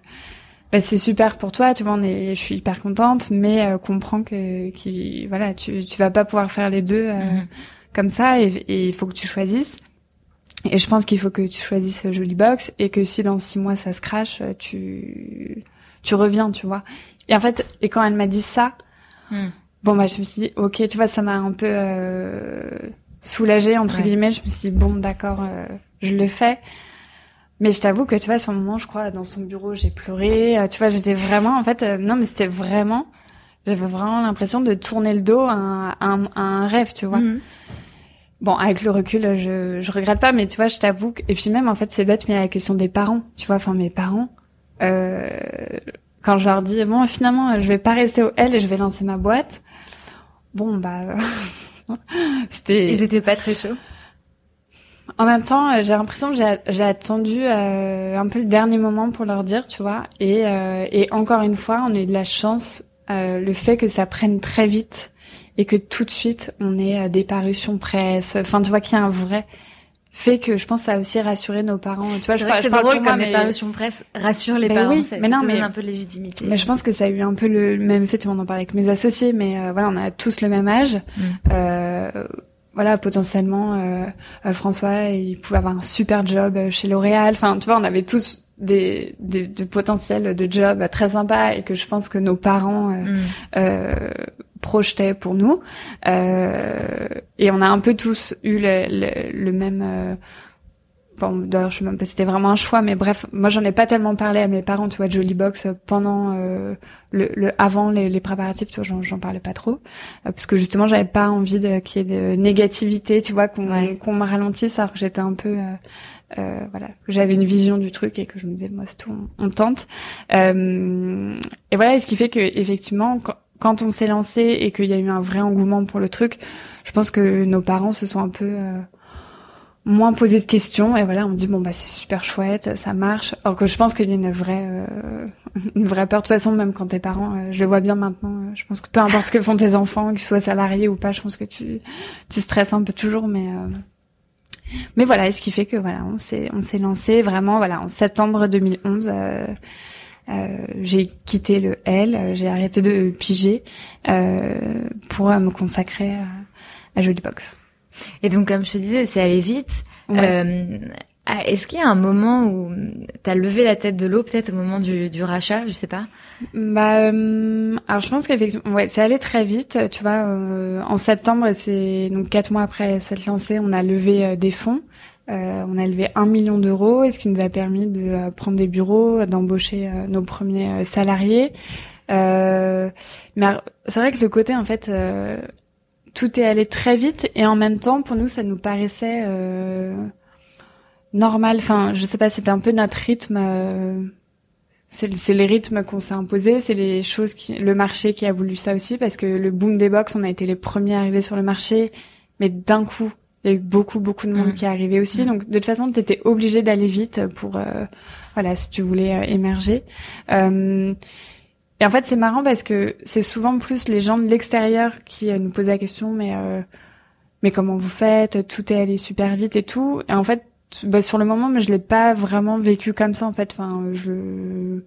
bah, c'est super pour toi tu vois on est, je suis hyper contente mais euh, comprends que qui voilà tu tu vas pas pouvoir faire les deux euh, mhm. comme ça et il faut que tu choisisses et je pense qu'il faut que tu choisisses Jolie Box et que si dans six mois ça se crache tu tu reviens tu vois et en fait et quand elle m'a dit ça Hmm. Bon, bah, je me suis dit, ok, tu vois, ça m'a un peu euh, soulagée, entre guillemets. Je me suis dit, bon, d'accord, euh, je le fais. Mais je t'avoue que, tu vois, à ce moment, je crois, dans son bureau, j'ai pleuré. Euh, tu vois, j'étais vraiment, en fait, euh, non, mais c'était vraiment, j'avais vraiment l'impression de tourner le dos à, un, rêve, tu vois. Hmm. Bon, avec le recul, je, je regrette pas, mais tu vois, je t'avoue que... Et puis même, en fait, c'est bête, mais a la question des parents, tu vois, enfin, mes parents... Euh, quand je leur dis bon finalement je vais pas rester au L et je vais lancer ma boîte bon bah c'était ils étaient pas très chauds. En même temps j'ai l'impression que j'ai attendu euh, un peu le dernier moment pour leur dire tu vois et euh, et encore une fois on a eu de la chance euh, le fait que ça prenne très vite et que tout de suite on ait des parutions presse enfin tu vois qu'il y a un vrai fait que je pense que ça a aussi rassuré nos parents. Tu vois, je, parle drôle comme les parutions presse rassurent les parents. Oui, ça, mais non, mais un peu de légitimité. Mais je pense que ça a eu un peu le même effet. Tout le monde en parlait avec mes associés, mais euh, voilà, on a tous le même âge. Mm. Euh, voilà, potentiellement, euh, euh, François, il pouvait avoir un super job chez L'Oréal. Enfin, tu vois, on avait tous des, des, de potentiels de job très sympas et que je pense que nos parents mm. euh, projetait pour nous. Euh, et on a un peu tous eu le, le, même. Euh, bon, d'ailleurs, je sais même pas si c'était vraiment un choix, mais bref, moi j'en ai pas tellement parlé à mes parents, tu vois, Jolly Box pendant euh, le, le, avant les, les préparatifs, tu vois, j'en parlais pas trop, euh, parce que justement j'avais pas envie de qu'il y ait de négativité, tu vois, qu'on qu'on me ralentisse, alors que j'étais un peu euh, euh, voilà, j'avais une vision du truc et que je me disais moi c'est tout, on, tente. Euh, et voilà, ce qui fait que effectivement, quand, quand on s'est lancé et qu'il y a eu un vrai engouement pour le truc, je pense que nos parents se sont un peu euh, moins posé de questions et voilà, on dit bon bah c'est super chouette, ça marche. Alors que je pense qu'il y a une vraie euh, une vraie peur de toute façon même quand tes parents, euh, je le vois bien maintenant, je pense que peu importe ce que font tes enfants, qu'ils soient salariés ou pas, je pense que tu tu stresses un peu toujours mais mais voilà, et ce qui fait que voilà, on s'est on s'est lancé vraiment voilà en septembre 2011 euh, j'ai quitté le L, euh, j'ai arrêté de piger euh, pour me consacrer à, à Jolie Box. Et donc, comme je te disais, c'est allé vite. Est-ce qu'il y a un moment où tu as levé la tête de l'eau, peut-être au moment du, du, rachat, je sais pas? Bah, alors je pense qu'effectivement, ouais, c'est allé très vite. Tu vois, en septembre, c'est donc quatre mois après s'être lancé, on a levé des fonds. Euh, on a levé un million d'euros, et ce qui nous a permis de euh, prendre des bureaux, d'embaucher euh, nos premiers salariés. mais c'est vrai que le côté en fait, tout est allé très vite et en même temps, pour nous, ça nous paraissait normal. Enfin, je sais pas, c'était un peu notre rythme. c'est les rythmes qu'on s'est imposés, c'est les choses qui, le marché qui a voulu ça aussi, parce que le boom des box, on a été les premiers arrivés sur le marché, mais d'un coup, il y a eu beaucoup beaucoup de monde mm. qui est arrivé aussi. Mm. Donc de toute façon, tu étais obligé d'aller vite pour euh, voilà si tu voulais euh, émerger. Euh, et en fait, c'est marrant parce que c'est souvent plus les gens de l'extérieur qui nous posent la question, mais mais comment vous faites? Tout est allé super vite et tout. Et en fait, bah, sur le moment, mais je l'ai pas vraiment vécu comme ça en fait. Enfin, je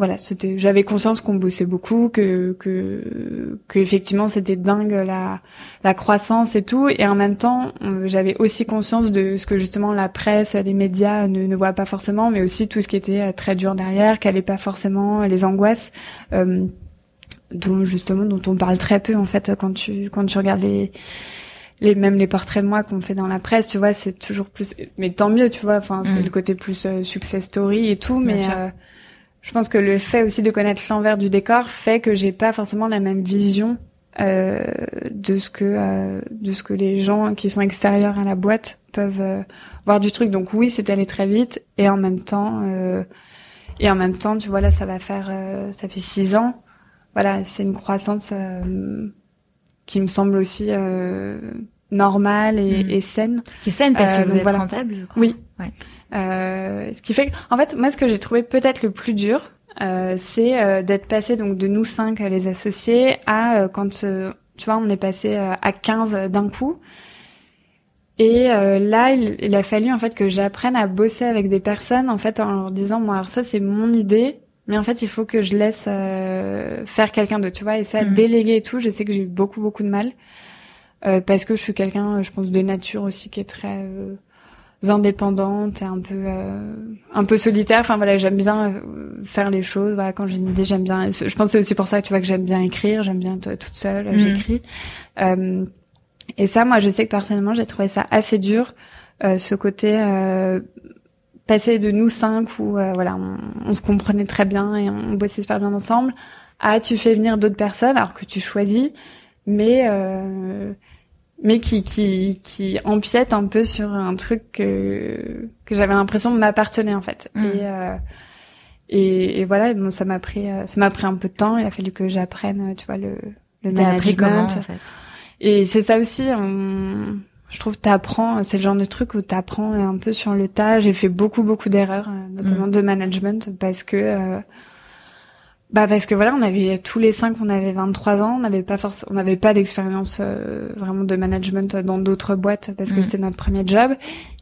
voilà, c'était, j'avais conscience qu'on bossait beaucoup, que que que effectivement c'était dingue la la croissance et tout, et en même temps euh, j'avais aussi conscience de ce que justement la presse, les médias ne, ne voient pas forcément, mais aussi tout ce qui était euh, très dur derrière, qu'elle n'est pas forcément les angoisses. Euh, dont justement dont on parle très peu en fait quand tu quand tu regardes les les même les portraits de moi qu'on fait dans la presse tu vois c'est toujours plus mais tant mieux tu vois enfin c'est mm. le côté plus success story et tout mais je pense que le fait aussi de connaître l'envers du décor fait que j'ai pas forcément la même vision euh, de ce que euh, de ce que les gens qui sont extérieurs à la boîte peuvent euh, voir du truc. Donc oui, c'est allé très vite et en même temps et en même temps, tu vois là, ça va faire ça fait six ans. Voilà, c'est une croissance qui me semble aussi normale et, mm. et, saine. Qui est saine parce que vous êtes rentable, je crois. Oui. Ouais. Ce qui fait, en fait, moi, ce que j'ai trouvé peut-être le plus dur, euh, c'est euh, d'être passé donc de nous cinq les associés à euh, quand tu vois on est passé à 15 d'un coup. Et là, il, a fallu en fait que j'apprenne à bosser avec des personnes en fait en leur disant moi alors ça c'est mon idée, mais en fait il faut que je laisse faire quelqu'un d'autre, tu vois, et ça mmh. déléguer et tout. Je sais que j'ai eu beaucoup beaucoup de mal parce que je suis quelqu'un, je pense de nature aussi qui est très indépendante et un peu euh, un peu solitaire enfin voilà j'aime bien euh, faire les choses. Voilà quand j'ai une idée j'aime bien je pense que c'est aussi pour ça que tu vois que j'aime bien écrire. J'aime bien être toute seule mhm. j'écris. Euh, et ça moi je sais que personnellement j'ai trouvé ça assez dur euh, ce côté passer de nous cinq où voilà on, on, se comprenait très bien et on bossait super bien ensemble à tu fais venir d'autres personnes alors que tu choisis. Mais mais qui qui qui empiète un peu sur un truc que que j'avais l'impression de m'appartenir en fait. Mm. et, euh, et, et voilà bon ça m'a pris euh, ça m'a pris un peu de temps. Il a fallu que j'apprenne tu vois le le management. comment, en fait? Et c'est ça aussi on, je trouve t'apprends c'est le genre de truc où t'apprends un peu sur le tas. J'ai fait beaucoup beaucoup d'erreurs euh, notamment mm. de management parce que euh, bah parce que voilà, on avait tous les cinq, on avait 23 ans, on n'avait pas forcément, on n'avait pas d'expérience euh, vraiment de management dans d'autres boîtes parce que mm. c'était notre premier job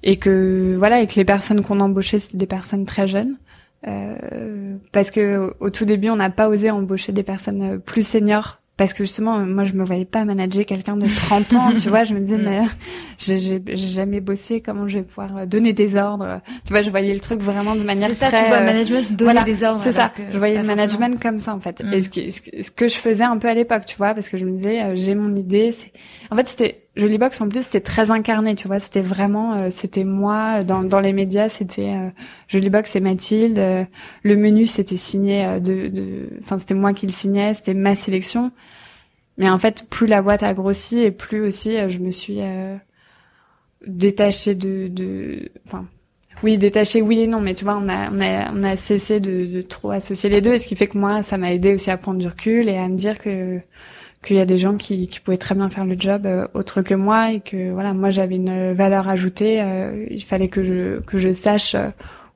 et que voilà, et que les personnes qu'on embauchait c'était des personnes très jeunes. Euh, parce que au tout début, on n'a pas osé embaucher des personnes plus seniors parce que justement moi je me voyais pas manager quelqu'un de 30 ans tu vois je me disais mm. mais j'ai jamais bossé comment je vais pouvoir euh, donner des ordres? Tu vois je voyais le truc vraiment de manière c'est ça tu vois management donner des ordres c'est ça. je voyais le management comme ça en fait. Mm. et ce, ce, que je faisais un peu à l'époque tu vois parce que je me disais euh, j'ai mon idée c'est en fait c'était Jolie Box en plus c'était très incarné, tu vois, c'était vraiment euh, c'était moi dans dans les médias, c'était euh, Jolie Box et Mathilde, euh, le menu c'était signé euh, de enfin c'était moi qui le signais, c'était ma sélection. Mais en fait, plus la boîte a grossi et plus aussi je me suis détachée de de enfin oui, détachée oui et non, mais tu vois, on a on a on a cessé de, de trop associer les deux et ce qui fait que moi ça m'a aidé aussi à prendre du recul et à me dire que qu'il y a des gens qui, qui pouvaient très bien faire le job euh, autre que moi et que voilà moi j'avais une valeur ajoutée euh, il fallait que je que je sache euh,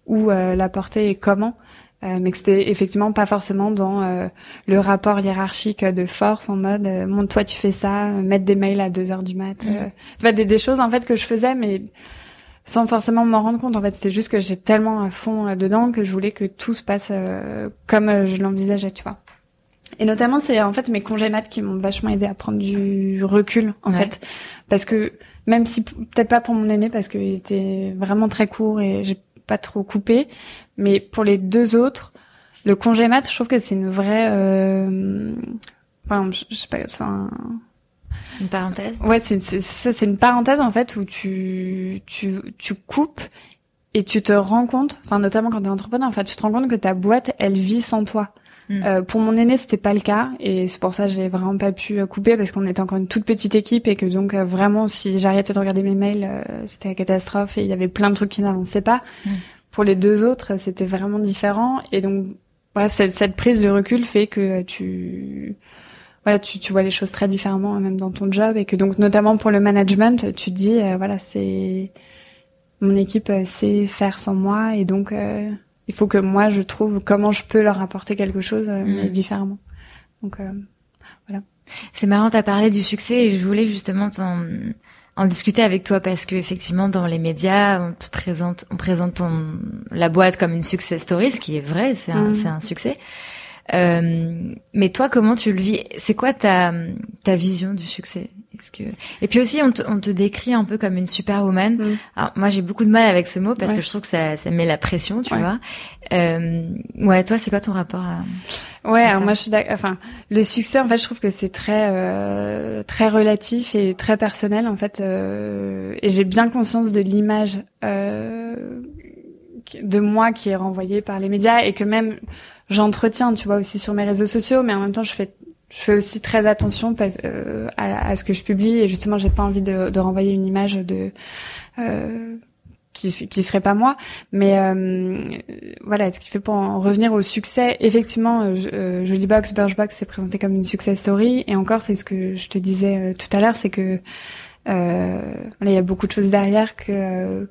où la porter et comment. Mais que c'était effectivement pas forcément dans le rapport hiérarchique de force en mode montre toi tu fais ça mettre des mails à deux heures du mat mm. tu vois des, des choses en fait que je faisais mais sans forcément m'en rendre compte en fait. C'était juste que j'ai tellement à fond dedans que je voulais que tout se passe comme je l'envisageais tu vois et notamment, c'est en fait mes congés maths qui m'ont vachement aidé à prendre du recul, en fait, parce que même si peut-être pas pour mon aîné parce qu'il était vraiment très court et j'ai pas trop coupé, mais pour les deux autres, le congé maths, je trouve que c'est une vraie, euh... enfin, je, sais pas, c'est un... Une parenthèse? Ouais, c'est ça, c'est une parenthèse en fait où tu tu tu coupes et tu te rends compte, enfin notamment quand tu es entrepreneur, en fait, tu te rends compte que ta boîte, elle vit sans toi. Mm. Euh, pour mon aîné, c'était pas le cas et c'est pour ça que j'ai vraiment pas pu euh, couper parce qu'on était encore une toute petite équipe et que donc euh, vraiment si j'arrêtais de regarder mes mails, c'était la catastrophe et il y avait plein de trucs qui n'avançaient pas. Mm. Pour les deux autres, c'était vraiment différent et donc bref, cette, cette, prise de recul fait que tu voilà, tu, tu vois les choses très différemment même dans ton job et que donc notamment pour le management, tu te dis voilà, c'est mon équipe sait faire sans moi et donc il faut que moi je trouve comment je peux leur apporter quelque chose euh, mais mm. différemment. Donc euh, voilà. C'est marrant, t'as parlé du succès et je voulais justement en discuter avec toi parce que effectivement dans les médias on te présente on présente ton la boîte comme une success story ce qui est vrai c'est un mm. c'est un succès euh, mais toi comment tu le vis? C'est quoi ta ta vision du succès? Que et puis aussi on te, on te décrit un peu comme une superwoman. Mm. Alors moi j'ai beaucoup de mal avec ce mot parce que je trouve que ça, ça met la pression, tu vois. Euh, ouais, toi c'est quoi ton rapport à Ouais, alors moi je suis enfin le succès en fait je trouve que c'est très euh, très relatif et très personnel en fait euh, et j'ai bien conscience de l'image euh, de moi qui est renvoyée par les médias et que même j'entretiens tu vois aussi sur mes réseaux sociaux mais en même temps je fais je fais aussi très attention euh, à, à, ce que je publie et justement j'ai pas envie de, de renvoyer une image de euh, qui qui serait pas moi. Mais euh, voilà ce qui fait pour en revenir au succès effectivement euh, euh Jolie Box Birchbox s'est présenté comme une success story. Et encore c'est ce que je te disais euh, tout à l'heure c'est que il y a beaucoup de choses derrière que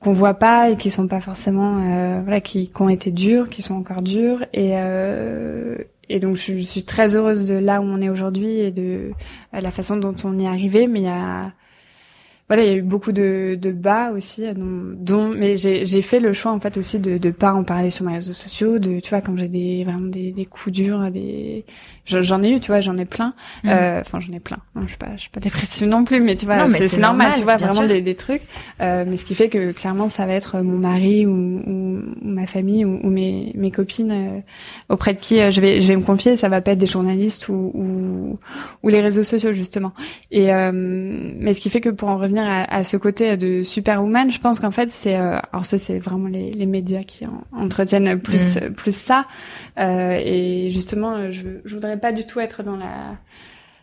qu'on voit pas et qui sont pas forcément voilà qui, qui ont été dures qui sont encore dures. Et et donc je, suis très heureuse de là où on est aujourd'hui et de la façon dont on y est arrivé. Mais il y a voilà, il y a eu beaucoup de, de bas aussi, dont, mais j'ai fait le choix en fait aussi de de pas en parler sur mes réseaux sociaux, de tu vois quand j'ai des vraiment des, des coups durs, des j'en ai eu, tu vois, j'en ai plein, mm. euh, enfin j'en ai plein. Non, je suis pas je suis pas dépressive non plus, mais tu vois, c'est normal, tu vois vraiment des, des trucs. Euh, mais ce qui fait que clairement ça va être mon mari ou, ou, ma famille ou, ou mes mes copines euh, auprès de qui euh, je vais je vais me confier, ça va pas être des journalistes ou ou, ou les réseaux sociaux justement. Et euh, mais ce qui fait que pour en revenir à, ce côté de superwoman, je pense qu'en fait c'est, euh, alors ça c'est vraiment les, les, médias qui entretiennent plus mm. plus ça. Euh, et justement, je, je voudrais pas du tout être dans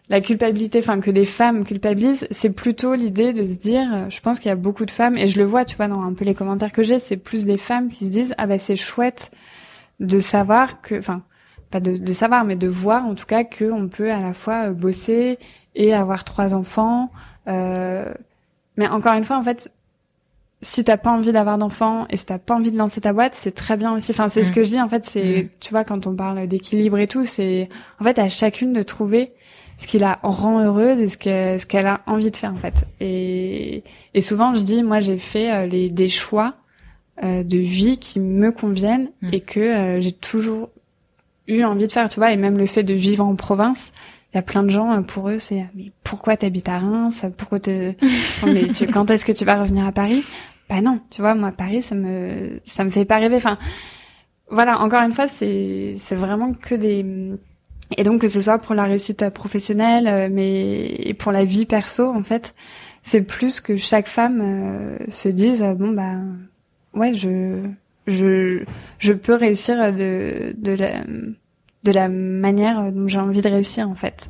la culpabilité, enfin que des femmes culpabilisent, c'est plutôt l'idée de se dire, je pense qu'il y a beaucoup de femmes, et je le vois, tu vois, dans un peu les commentaires que j'ai, c'est plus des femmes qui se disent, ah bah c'est chouette de savoir que, enfin, pas de, savoir, mais de voir en tout cas qu'on peut à la fois bosser et avoir trois enfants, euh, mais encore une fois, en fait, si t'as pas envie d'avoir d'enfants et si t'as pas envie de lancer ta boîte, c'est très bien aussi. Enfin, c'est ce mm. que je dis en fait. C'est, mm. tu vois, quand on parle d'équilibre et tout, c'est en fait à chacune de trouver ce qui la rend heureuse et ce qu'elle ce qu'elle a envie de faire en fait. Et, et souvent, je dis, moi, j'ai fait euh, les des choix euh, de vie qui me conviennent mm. et que euh, j'ai toujours eu envie de faire. Tu vois, et même le fait de vivre en province, il y a plein de gens, euh, pour eux, c'est mais pourquoi t'habites à Reims? Pourquoi te mais tu, quand est-ce que tu vas revenir à Paris? Bah non, tu vois, moi Paris, ça me ça me fait pas rêver. Enfin, voilà, encore une fois, c'est c'est vraiment que des et donc que ce soit pour la réussite professionnelle, euh, mais pour la vie perso, en fait, c'est plus que chaque femme euh, se dise bon bah ouais, je je je peux réussir de de la de la manière dont j'ai envie de réussir en fait.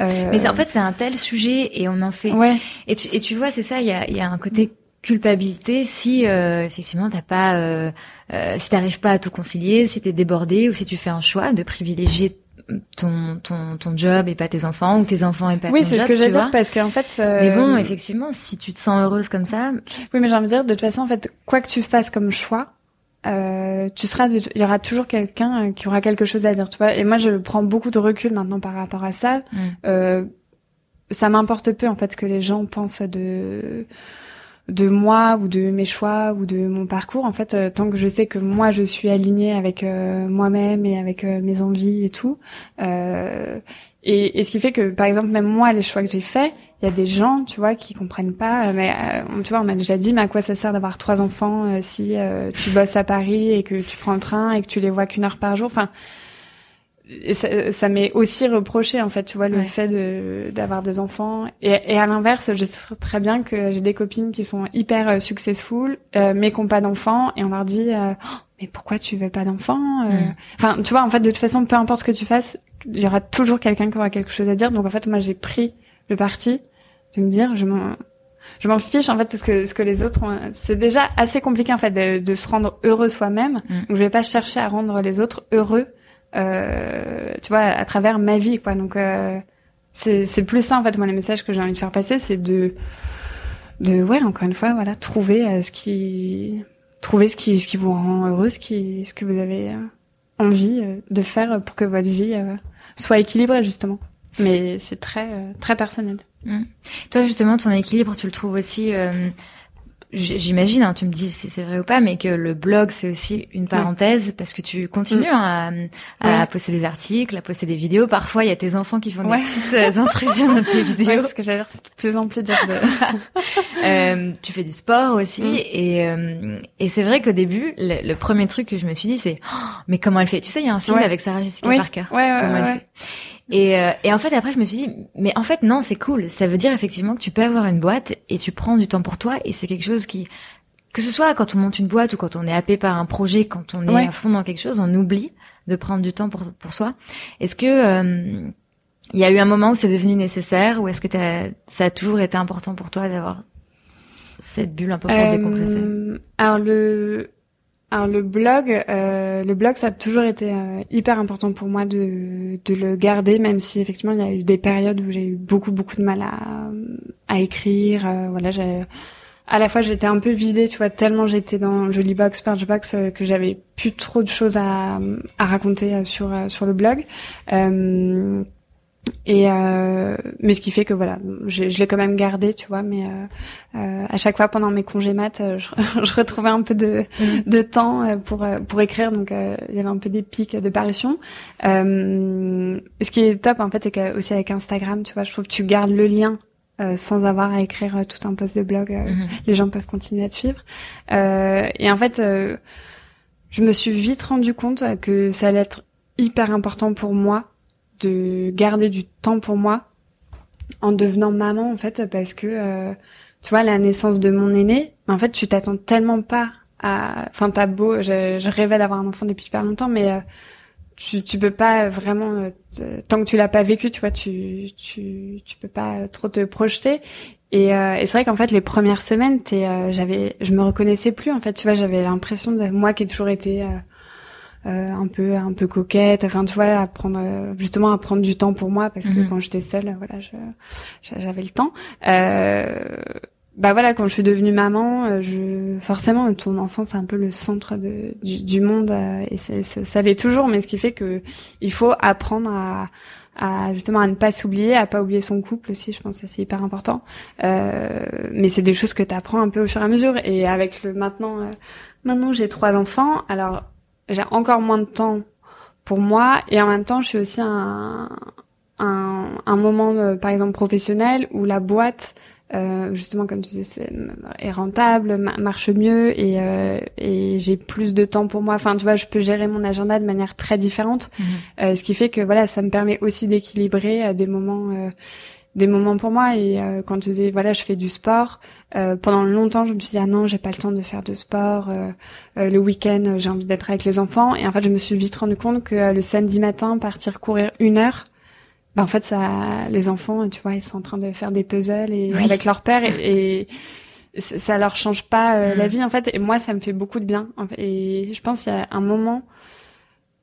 Euh... Mais en fait c'est un tel sujet et on en fait. Ouais. Et tu, et tu vois c'est ça il y a, y a un côté culpabilité si euh, effectivement t'as pas euh, euh, si t'arrives pas à tout concilier si t'es débordé ou si tu fais un choix de privilégier ton ton ton job et pas tes enfants ou tes enfants et pas oui, ton job. Oui, c'est ce que j'allais dire parce qu'en fait. Euh... Mais bon, effectivement, si tu te sens heureuse comme ça. Oui, mais j'ai envie de dire de toute façon, en fait, quoi que tu fasses comme choix, euh, tu seras, il y aura toujours quelqu'un euh, qui aura quelque chose à dire, tu vois. Et moi, je prends beaucoup de recul maintenant par rapport à ça. Mm. Euh, ça m'importe peu en fait ce que les gens pensent de de moi ou de mes choix ou de mon parcours. En fait, euh, tant que je sais que moi je suis alignée avec euh, moi-même et avec mes envies et tout. Et, et, ce qui fait que, par exemple, même moi, les choix que j'ai faits, il y a des gens, tu vois, qui comprennent pas. Euh, mais euh, tu vois, on m'a déjà dit, mais à quoi ça sert d'avoir trois enfants euh, si tu bosses à Paris et que tu prends le train et que tu les vois qu'une heure par jour? Enfin, ça, ça m'est aussi reproché en fait, tu vois, le fait de d'avoir des enfants. Et, et à l'inverse, je sais très bien que j'ai des copines qui sont hyper successful, mais qui n'ont pas d'enfants, et on leur dit, oh, mais pourquoi tu veux pas d'enfants Enfin, tu vois, en fait, de toute façon, peu importe ce que tu fasses, il y aura toujours quelqu'un qui aura quelque chose à dire. Donc en fait, moi, j'ai pris le parti de me dire je m'en je m'en fiche en fait ce que ce que les autres ont c'est déjà assez compliqué en fait de, de se rendre heureux soi-même mm. donc je vais pas chercher à rendre les autres heureux euh, tu vois à travers ma vie quoi donc euh, c'est c'est plus ça en fait moi les messages que j'ai envie de faire passer c'est de de ouais encore une fois voilà trouver euh, ce qui trouver ce qui ce qui vous rend heureux ce qui ce que vous avez euh, envie euh, de faire pour que votre vie soit équilibrée justement mais c'est très très personnel Mmh. Toi, justement, ton équilibre, tu le trouves aussi. J'imagine, hein, tu me dis si c'est vrai ou pas, mais que le blog c'est aussi une parenthèse parce que tu continues hein, à, à poster des articles, à poster des vidéos. Parfois, il y a tes enfants qui font des petites euh, intrusions dans tes vidéos. parce que j'allais c'est de plus en plus dur de. euh, tu fais du sport aussi mmh. et euh, et c'est vrai qu'au début, le, premier truc que je me suis dit, c'est oh, mais comment elle fait? Tu sais, il y a un film avec Sarah Jessica Parker. Ouais, comment elle fait? Et, euh, et en fait, après, je me suis dit, mais en fait, non, c'est cool. Ça veut dire effectivement que tu peux avoir une boîte et tu prends du temps pour toi et c'est quelque chose qui, que ce soit quand on monte une boîte ou quand on est happé par un projet, quand on est à fond dans quelque chose, on oublie de prendre du temps pour, pour soi. Est-ce que, euh, Il y a eu un moment où c'est devenu nécessaire ou est-ce que ça a toujours été important pour toi d'avoir cette bulle un peu pour décompresser? Alors le alors le blog, euh, le blog, ça a toujours été euh, hyper important pour moi de, de le garder, même si effectivement il y a eu des périodes où j'ai eu beaucoup beaucoup de mal à, à écrire. Euh, voilà, à la fois j'étais un peu vidée, tu vois, tellement j'étais dans Jollybox, Perchbox euh, que j'avais plus trop de choses à, à raconter sur sur le blog. Et euh, mais ce qui fait que voilà, je, je l'ai quand même gardé, tu vois. Mais euh, euh, à chaque fois pendant mes congés maths, euh, je, je retrouvais un peu de, mm. de temps euh, pour euh, pour écrire, donc il y avait un peu des pics de parution. ce qui est top en fait, c'est que aussi avec Instagram, tu vois, je trouve que tu gardes le lien sans avoir à écrire tout un post de blog. Mm-hmm. Les gens peuvent continuer à te suivre. et en fait, je me suis vite rendu compte que ça allait être hyper important pour moi de garder du temps pour moi en devenant maman en fait parce que euh, tu vois la naissance de mon aîné en fait tu t'attends tellement pas à enfin t'as beau je, je rêvais d'avoir un enfant depuis pas longtemps mais euh, tu, tu peux pas vraiment euh, tant que tu l'as pas vécu tu vois tu tu peux pas trop te projeter. Et, et c'est vrai qu'en fait les premières semaines t'es j'avais je me reconnaissais plus en fait tu vois j'avais l'impression de moi qui ai toujours été euh, un peu un peu coquette enfin tu vois à prendre euh, justement à prendre du temps pour moi parce que mhm. quand j'étais seule voilà je j'avais le temps euh, bah voilà quand je suis devenue maman euh, je forcément ton enfant c'est un peu le centre de, du, du monde et ça, ça l'est toujours mais ce qui fait que il faut apprendre à à justement à ne pas s'oublier, à pas oublier son couple aussi, je pense que c'est hyper important. Euh, mais c'est des choses que tu apprends un peu au fur et à mesure. Et avec le maintenant, maintenant j'ai trois enfants. Alors j'ai encore moins de temps pour moi. Et en même temps je suis aussi un un, un moment euh, par exemple professionnel où la boîte euh, justement comme tu disais est rentable marche mieux et euh, et j'ai plus de temps pour moi. Enfin tu vois je peux gérer mon agenda de manière très différente. Euh, ce qui fait que voilà ça me permet aussi d'équilibrer euh, des moments des moments pour moi et euh, quand je disais voilà je fais du sport euh, pendant longtemps je me suis dit ah non j'ai pas le temps de faire de sport euh, le week-end j'ai envie d'être avec les enfants. Et en fait je me suis vite rendu compte que le samedi matin partir courir une heure bah en fait ça les enfants tu vois ils sont en train de faire des puzzles et avec leur père et, ça leur change pas la mm. vie en fait. Et moi ça me fait beaucoup de bien. Et je pense qu'il y a un moment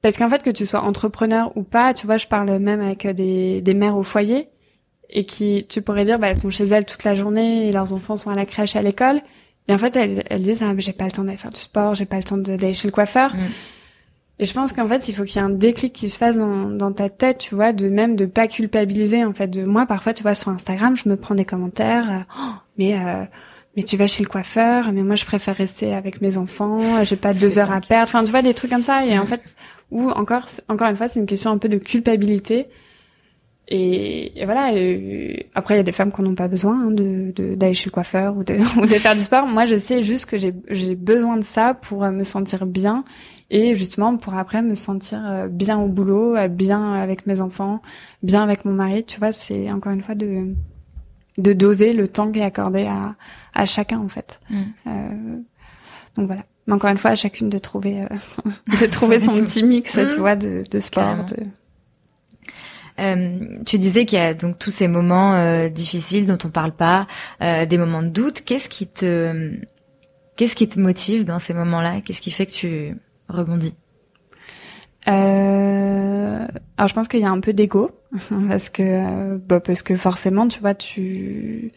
parce qu'en fait que tu sois entrepreneur ou pas tu vois je parle même avec des, des mères au foyer et qui, tu pourrais dire, bah, elles sont chez elles toute la journée et leurs enfants sont à la crèche, à l'école. Et en fait, elles, elles disent, ah, mais j'ai pas le temps d'aller faire du sport, j'ai pas le temps d'aller chez le coiffeur. Mm. Et je pense qu'en fait, il faut qu'il y ait un déclic qui se fasse dans, dans, ta tête, tu vois, de même de pas culpabiliser, en fait. De moi, parfois, tu vois, sur Instagram, je me prends des commentaires, euh, oh, mais euh, mais tu vas chez le coiffeur, mais moi, je préfère rester avec mes enfants, j'ai pas deux heures à perdre. Enfin, tu vois, des trucs comme ça. Et en mm. fait, ou encore, encore une fois, c'est une question un peu de culpabilité et, et, voilà. après, il y a des femmes qui n'ont pas besoin hein, de d'aller chez le coiffeur ou de, ou de faire du sport. Moi, je sais juste que j'ai j'ai besoin de ça pour euh, me sentir bien et justement pour après me sentir euh, bien au boulot, euh, bien avec mes enfants, bien avec mon mari. Tu vois, c'est encore une fois de de doser le temps qui est accordé à à chacun en fait. Mm. Euh, donc voilà. Mais encore une fois, à chacune de trouver de trouver son petit mix, tu mm. vois, de, de sport, de euh, tu disais qu'il y a donc tous ces moments euh, difficiles dont on parle pas, euh, des moments de doute. Qu'est-ce qui te, qu'est-ce qui te motive dans ces moments-là? Qu'est-ce qui fait que tu rebondis? Alors je pense qu'il y a un peu d'ego parce que bah, parce que forcément tu vois tu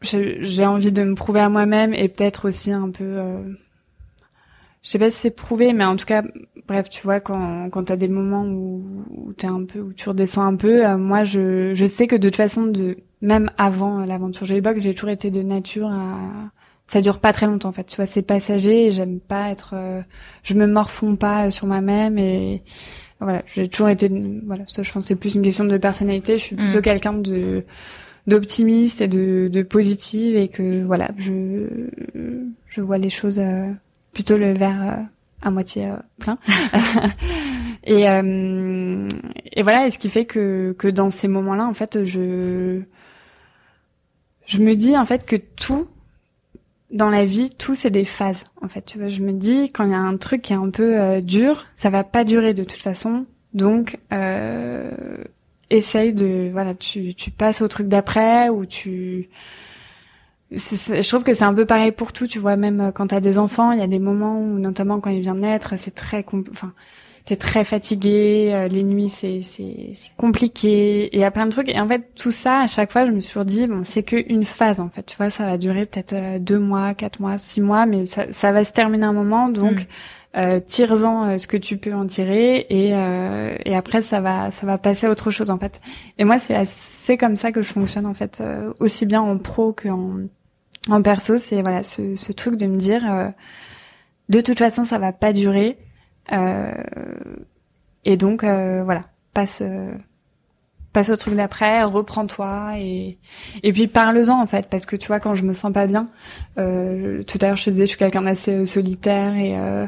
j'ai envie de me prouver à moi-même et peut-être aussi un peu je sais pas si c'est prouvé, mais en tout cas, bref, tu vois, quand, quand t'as des moments où, où t'es un peu, où tu redescends un peu, euh, moi, je, je sais que de toute façon, de, même avant l'aventure Joybox, j'ai toujours été de nature à, ça dure pas très longtemps, en fait, tu vois, c'est passager et j'aime pas être, euh, je me morfonds pas sur moi-même et, voilà, j'ai toujours été, voilà, ça, je pense, c'est plus une question de personnalité, je suis plutôt mm. quelqu'un de, d'optimiste et de, de positive et que, voilà, je, je vois les choses, euh, plutôt le verre euh, à moitié euh, plein. et, euh, et voilà, et ce qui fait que, que dans ces moments-là, en fait, je, je me dis en fait que tout dans la vie, tout c'est des phases. En fait, tu vois, je me dis quand il y a un truc qui est un peu dur, ça va pas durer de toute façon. Donc, euh, essaye de, voilà, tu, tu passes au truc d'après ou tu, je trouve que c'est un peu pareil pour tout, tu vois, même quand t'as des enfants, il y a des moments où, notamment quand il vient de naître, c'est très, enfin, t'es très fatigué, euh, les nuits c'est c'est compliqué, et il y a plein de trucs. Et en fait, tout ça, à chaque fois, je me suis dit, bon, c'est qu'une phase, en fait, tu vois, ça va durer peut-être euh, deux mois, quatre mois, six mois, mais ça, ça va se terminer un moment, donc. Mm. Euh, tire-en euh, ce que tu peux en tirer et, euh, et après ça va ça va passer à autre chose en fait et moi c'est assez comme ça que je fonctionne en fait aussi bien en pro qu'en en perso c'est voilà ce, ce truc de me dire de toute façon ça va pas durer euh, et donc euh, voilà, passe euh, passe au truc d'après, reprends-toi et et puis parle-en en fait parce que tu vois quand je me sens pas bien, euh, tout à l'heure je te disais je suis quelqu'un d'assez solitaire et euh,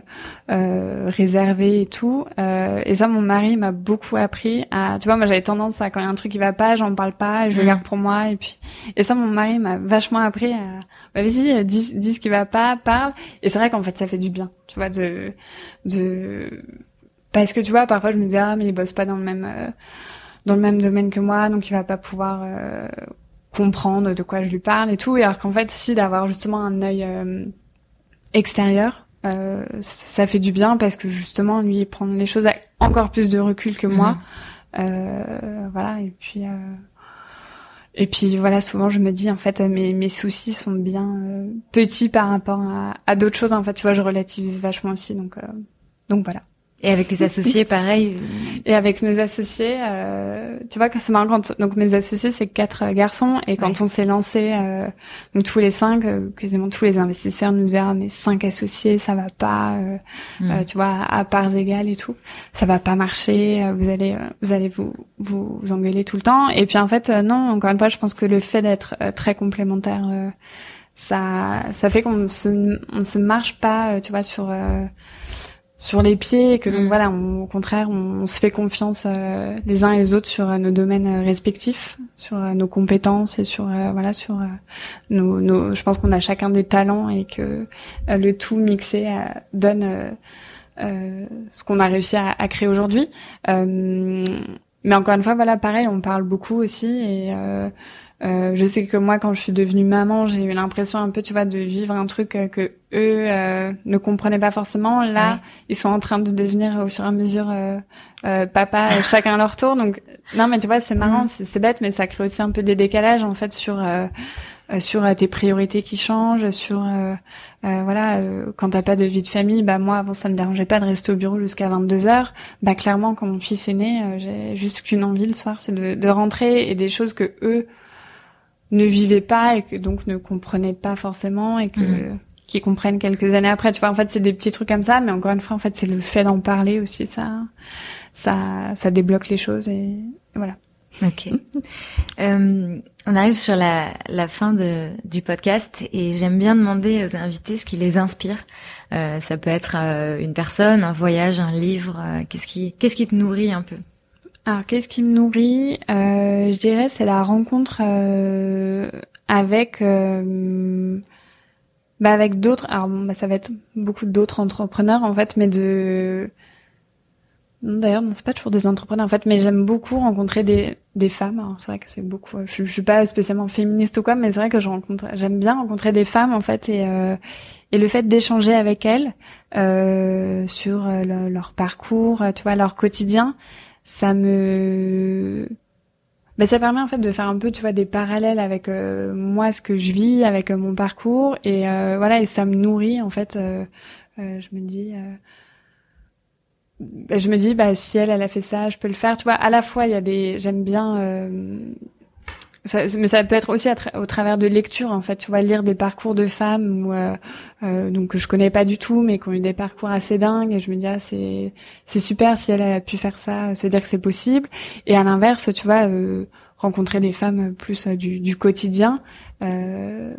euh, réservé et tout et ça mon mari m'a beaucoup appris à tu vois moi j'avais tendance à quand il y a un truc qui va pas j'en parle pas et je le mmh. garde pour moi et puis et ça mon mari m'a vachement appris à bah, vas-y dis, dis ce qui va pas parle et c'est vrai qu'en fait ça fait du bien tu vois de de parce que tu vois parfois je me disais ah mais il bosse pas dans le même euh, dans le même domaine que moi donc il va pas pouvoir euh, comprendre de quoi je lui parle et tout et alors qu'en fait si d'avoir justement un œil euh, extérieur ça fait du bien parce que justement lui il prend les choses avec encore plus de recul que moi mmh. voilà et puis et puis voilà, souvent je me dis en fait mes, mes soucis sont bien euh, petits par rapport à, à d'autres choses. En fait, tu vois, je relativise vachement aussi, donc euh, donc voilà. Et avec tes associés, pareil. Et avec mes associés, euh, tu vois, quand c'est marrant quand donc mes associés c'est quatre euh, garçons et quand on s'est lancé, euh, donc tous les cinq, euh, quasiment tous les investisseurs nous disaient ah, mais cinq associés ça va pas, mm. tu vois, à parts égales et tout, ça va pas marcher, vous allez vous allez vous, vous vous engueuler tout le temps. Et puis en fait non, encore une fois, je pense que le fait d'être très complémentaire ça ça fait qu'on se on se marche pas, tu vois, sur sur les pieds et que donc mm. voilà au contraire on, se fait confiance euh, les uns et les autres sur euh, nos domaines euh, respectifs sur nos compétences et sur voilà sur nos, nos, je pense qu'on a chacun des talents et que le tout mixé donne ce qu'on a réussi à, à créer aujourd'hui mais encore une fois voilà pareil on parle beaucoup aussi et euh, je sais que moi, quand je suis devenue maman, j'ai eu l'impression un peu, tu vois, de vivre un truc euh, que eux euh, ne comprenaient pas forcément. Là, ils sont en train de devenir au fur et à mesure euh, papa, chacun à leur tour. Donc, non, mais tu vois, c'est marrant, mm. c'est bête, mais ça crée aussi un peu des décalages en fait sur sur tes priorités qui changent, sur voilà, quand t'as pas de vie de famille, bah moi avant ça me dérangeait pas de rester au bureau jusqu'à 22 heures. Bah clairement, quand mon fils est né, j'ai juste qu'une envie le soir, c'est de, de rentrer et des choses que eux ne vivaient pas et que donc ne comprenaient pas forcément et que mhm. qui comprennent quelques années après. Tu vois, en fait, c'est des petits trucs comme ça, mais encore une fois, en fait, c'est le fait d'en parler aussi, ça, ça, ça débloque les choses et, voilà. Ok. euh, on arrive sur la, la fin de, du podcast et j'aime bien demander aux invités ce qui les inspire. Euh, ça peut être euh, une personne, un voyage, un livre. Euh, qu'est-ce qui, qu'est-ce qui te nourrit un peu? Alors, qu'est-ce qui me nourrit? Euh, Je dirais c'est la rencontre euh, avec euh, bah avec d'autres. Alors bon, bah ça va être beaucoup d'autres entrepreneurs en fait, mais de D'ailleurs, c'est pas toujours des entrepreneurs en fait, mais j'aime beaucoup rencontrer des, des femmes. Alors c'est vrai que c'est beaucoup. Je, je, suis pas spécialement féministe ou quoi, mais c'est vrai que je rencontre. J'aime bien rencontrer des femmes en fait et euh, et le fait d'échanger avec elles euh, sur leur parcours, tu vois, leur quotidien, ça me ben, ça permet en fait de faire un peu tu vois des parallèles avec euh, moi ce que je vis avec euh, mon parcours. Et euh, voilà et ça me nourrit en fait je me dis ben, je me dis bah si elle elle a fait ça je peux le faire. Tu vois à la fois il y a des j'aime bien ça, mais ça peut être aussi au travers de lectures en fait. Tu vois lire des parcours de femmes euh, euh, donc que je connais pas du tout mais qui ont eu des parcours assez dingues. Et je me dis ah c'est c'est super si elle a pu faire ça se dire que c'est possible. Et à l'inverse tu vois euh, rencontrer des femmes plus euh, du, du quotidien euh,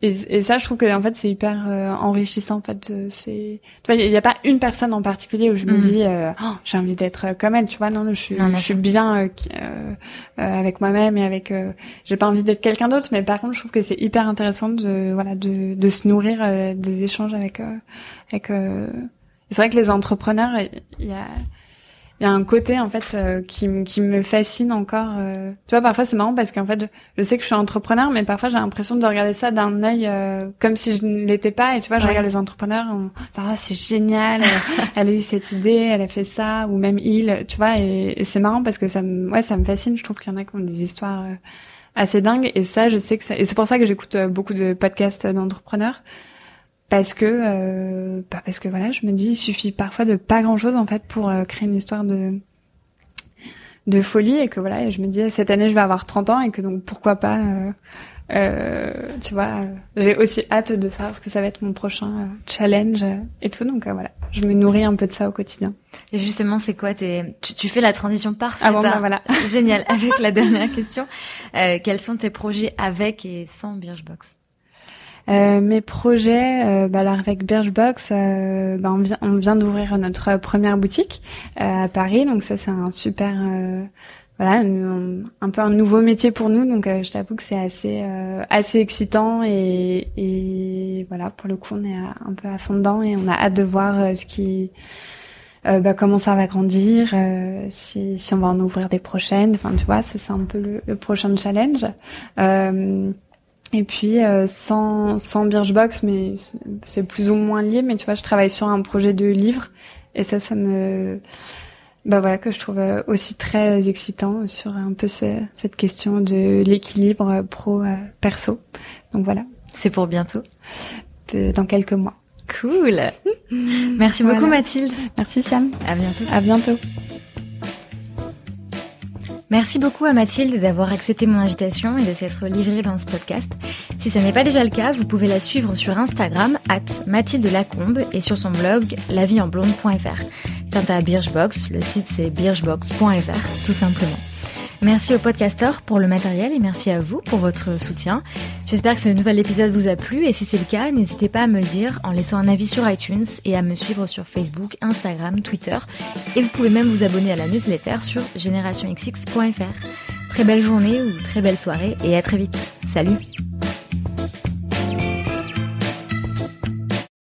et, et, ça, je trouve que en fait, c'est hyper euh, enrichissant. En fait, c'est, tu vois, il n'y a, pas une personne en particulier où je me mm. dis, euh, oh, j'ai envie d'être euh, comme elle. Tu vois, non, je suis, je suis bien avec moi-même et avec. j'ai pas envie d'être quelqu'un d'autre, mais par contre, je trouve que c'est hyper intéressant de, voilà, de, de se nourrir des échanges avec, avec. c'est vrai que les entrepreneurs, il y a il y a un côté en fait euh, qui, qui me fascine encore. Euh. Tu vois, parfois c'est marrant parce qu'en fait, je, sais que je suis entrepreneur, mais parfois j'ai l'impression de regarder ça d'un œil euh, comme si je ne l'étais pas. Et tu vois, je regarde les entrepreneurs, on ah c'est génial, elle, a eu cette idée, elle a fait ça, ou même il, tu vois. Et, c'est marrant parce que ça me, ouais, ça me fascine. Je trouve qu'il y en a qui ont des histoires assez dingues. Et ça, je sais que ça, et c'est pour ça que j'écoute beaucoup de podcasts d'entrepreneurs parce que euh, bah parce que voilà je me dis il suffit parfois de pas grand chose en fait pour euh, créer une histoire de de folie et que voilà et je me dis cette année je vais avoir 30 ans et que donc pourquoi pas euh, euh tu vois j'ai aussi hâte de savoir ce que ça va être mon prochain euh, challenge et tout. Donc voilà je me nourris un peu de ça au quotidien. Et justement c'est quoi tes tu, tu, fais la transition parfaite ah bon, bah, voilà. Génial. Avec la dernière question quels sont tes projets avec et sans Birchbox? Euh, mes projets, euh, bah, alors avec Birchbox, euh, bah, on vient, on vient d'ouvrir notre première boutique euh, à Paris, donc ça c'est un super, voilà, un, peu un nouveau métier pour nous, donc je t'avoue que c'est assez, assez excitant et, et voilà, pour le coup on est un peu à fond dedans et on a hâte de voir ce qui bah, comment ça va grandir, si, si on va en ouvrir des prochaines. Enfin, tu vois, ça c'est un peu le, le prochain challenge. Euh, et puis euh, sans sans Birchbox, mais c'est plus ou moins lié. Mais tu vois, je travaille sur un projet de livre et ça, ça me bah voilà que je trouve euh, aussi très excitant sur un peu cette question de l'équilibre pro perso. Donc voilà. C'est pour bientôt. Dans quelques mois. Cool. Merci beaucoup Mathilde. Merci Sam. À bientôt. À bientôt. Merci beaucoup à Mathilde d'avoir accepté mon invitation et de s'être livrée dans ce podcast. Si ce n'est pas déjà le cas, vous pouvez la suivre sur Instagram, at Mathilde Lacombe, et sur son blog, lavielenblonde.fr. Quant à Birchbox, le site c'est birchbox.fr, tout simplement. Merci au podcasteur pour le matériel et merci à vous pour votre soutien. J'espère que ce nouvel épisode vous a plu et si c'est le cas, n'hésitez pas à me le dire en laissant un avis sur iTunes et à me suivre sur Facebook, Instagram, Twitter et vous pouvez même vous abonner à la newsletter sur générationxx.fr. Très belle journée ou très belle soirée et à très vite. Salut